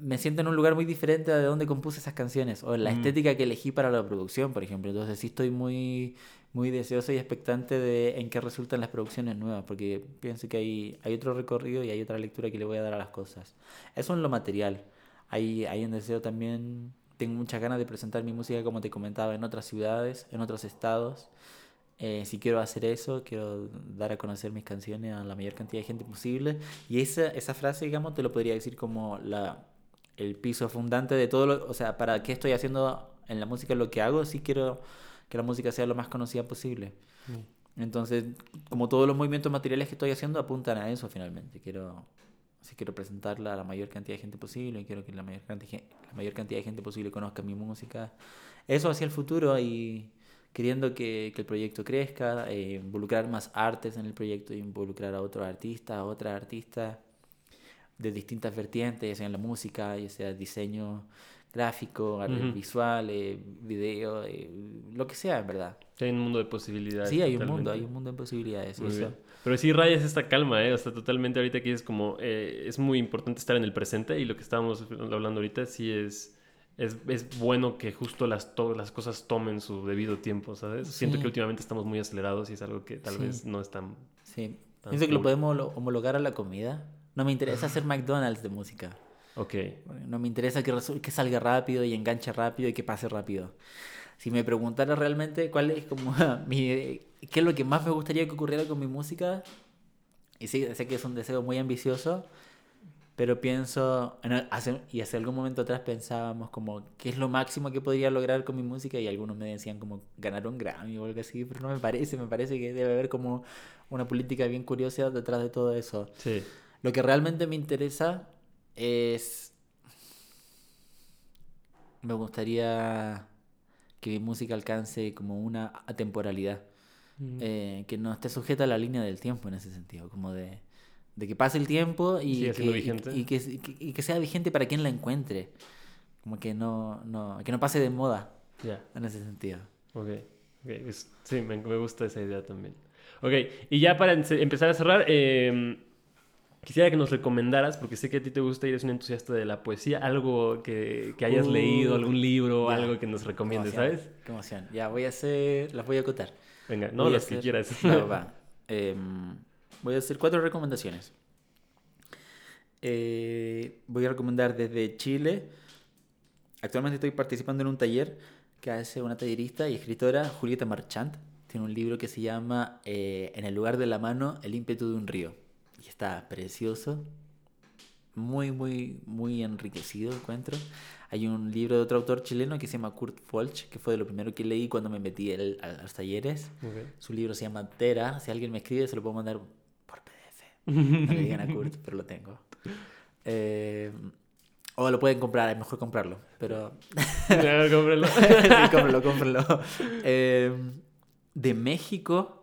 me siento en un lugar muy diferente de donde compuse esas canciones, o la mm. estética que elegí para la producción, por ejemplo, entonces sí estoy muy muy deseoso y expectante de en qué resultan las producciones nuevas, porque pienso que hay, hay otro recorrido y hay otra lectura que le voy a dar a las cosas. Eso en lo material. Hay, hay un deseo también, tengo muchas ganas de presentar mi música, como te comentaba, en otras ciudades, en otros estados. Eh, si quiero hacer eso, quiero dar a conocer mis canciones a la mayor cantidad de gente posible. Y esa, esa frase, digamos, te lo podría decir como la, el piso fundante de todo lo, o sea, para qué estoy haciendo en la música lo que hago, sí quiero que la música sea lo más conocida posible. Mm. Entonces, como todos los movimientos materiales que estoy haciendo apuntan a eso finalmente. Quiero, si quiero presentarla a la mayor cantidad de gente posible, quiero que la mayor cantidad, la mayor cantidad de gente posible conozca mi música. Eso hacia el futuro y queriendo que, que el proyecto crezca, eh, involucrar más artes en el proyecto, involucrar a otros artistas, a otras artistas de distintas vertientes, ya sea en la música, ya sea diseño gráfico, visual, eh, video, eh, lo que sea, en verdad. Hay un mundo de posibilidades. Sí, hay un mundo, hay un mundo de posibilidades. Pero sí rayas esta calma, ¿eh? O sea, totalmente ahorita que es como, eh, es muy importante estar en el presente y lo que estábamos hablando ahorita sí es, es, es bueno que justo las, las cosas tomen su debido tiempo, ¿sabes? Siento que últimamente estamos muy acelerados y es algo que tal vez no es tan... Sí, pienso que lo podemos homologar a la comida. No me interesa hacer McDonald's de música. Ok. No me interesa que, que salga rápido y enganche rápido y que pase rápido. Si me preguntara realmente cuál es como mi, qué es lo que más me gustaría que ocurriera con mi música, y sí, sé que es un deseo muy ambicioso, pero pienso, hace, y hace algún momento atrás pensábamos como, ¿qué es lo máximo que podría lograr con mi música? Y algunos me decían como, ganar un Grammy o algo así, pero no me parece, me parece que debe haber como una política bien curiosa detrás de todo eso. Sí. Lo que realmente me interesa es... Me gustaría que mi música alcance como una atemporalidad, mm. eh, que no esté sujeta a la línea del tiempo en ese sentido, como de, de que pase el tiempo y, que, y, que, y, que, sea vigente para quien la encuentre, como que no, no, que no pase de moda en ese sentido. Ok, okay. sí, me, me, gusta esa idea también. Ok, y ya para empezar a cerrar, eh, Quisiera que nos recomendaras, porque sé que a ti te gusta y eres un entusiasta de la poesía, algo que, que hayas leído, algún libro, algo que nos recomiendes, ¿sabes? Qué emoción. Ya, voy a hacer, las voy a acotar. Venga, no las que quieras. No, va. Em, voy a hacer cuatro recomendaciones. Eh, voy a recomendar desde Chile. Actualmente estoy participando en un taller que hace una tallerista y escritora, Julieta Marchant. Tiene un libro que se llama eh, En el lugar de la mano, el ímpetu de un río y está precioso. Muy, muy, muy enriquecido encuentro. Hay un libro de otro autor chileno que se llama Kurt Folch, que fue de lo primero que leí cuando me metí a, los talleres. Su libro se llama Tera. Si alguien me escribe, se lo puedo mandar. No le digan a Kurt, pero lo tengo. Eh, o lo pueden comprar, es mejor comprarlo. Pero. cómprenlo. sí, cómprenlo, cómprenlo. Eh, de México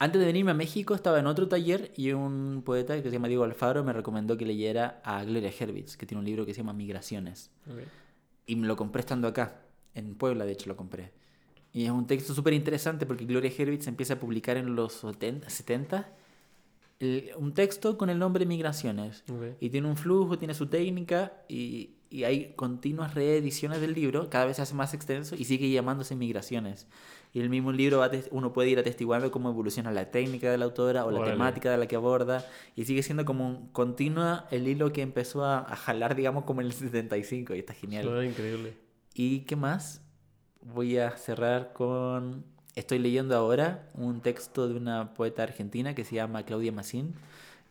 antes de venirme a México estaba en otro taller y un poeta que se llama Diego Alfaro me recomendó que leyera a Gloria Hervitz, que tiene un libro que se llama Migraciones. Y me lo compré estando acá, en Puebla de hecho lo compré. Y es un texto súper interesante porque Gloria Hervitz empieza a publicar en los 70 el- un texto con el nombre Migraciones. Y tiene un flujo, tiene su técnica y, y hay continuas reediciones del libro, cada vez se hace más extenso y sigue llamándose Migraciones. Y el mismo libro va uno puede ir atestiguando cómo evoluciona la técnica de la autora o la Órale. temática de la que aborda y sigue siendo como un- continua el hilo que empezó a, a jalar, digamos, como en el 75 y está genial. Suena increíble. ¿Y qué más? Voy a cerrar con... Estoy leyendo ahora un texto de una poeta argentina que se llama Claudia Massín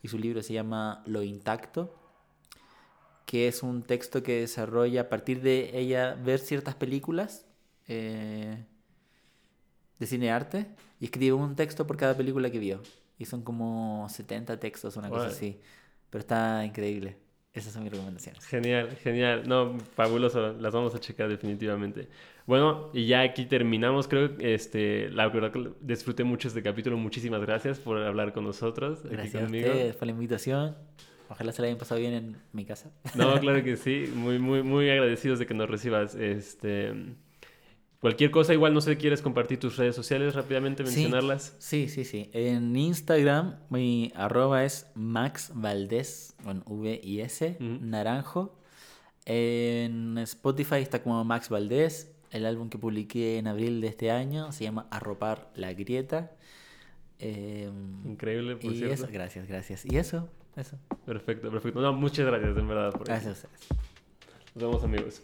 y su libro se llama Lo Intacto, que es un texto que desarrolla a partir de ella ver ciertas películas eh, de cine arte y escribe un texto por cada película que vio. Y son como 70 textos, una cosa así. Pero está increíble. Esas son mis recomendaciones. Genial, genial. No, fabuloso. Las vamos a checar definitivamente. Bueno, y ya aquí terminamos. Creo que este, la verdad que disfruté mucho este capítulo. Muchísimas gracias por hablar con nosotros. aquí Gracias a ustedes por la invitación. Ojalá se la hayan pasado bien en mi casa. No, claro que sí. Muy, muy, muy agradecidos de que nos recibas. Este, cualquier cosa, igual no sé, ¿quieres compartir tus redes sociales rápidamente, mencionarlas? Sí, sí, sí. En Instagram mi arroba es Max Valdés con V y S, naranjo. En Spotify está como Max Valdés. El álbum que publiqué en abril de este año se llama Arropar la Grieta. Em, Increíble, por y cierto. eso, gracias, gracias. Y eso, eso. Perfecto, perfecto. No, muchas gracias, en verdad. por- Gracias a ustedes. Nos vemos, amigos.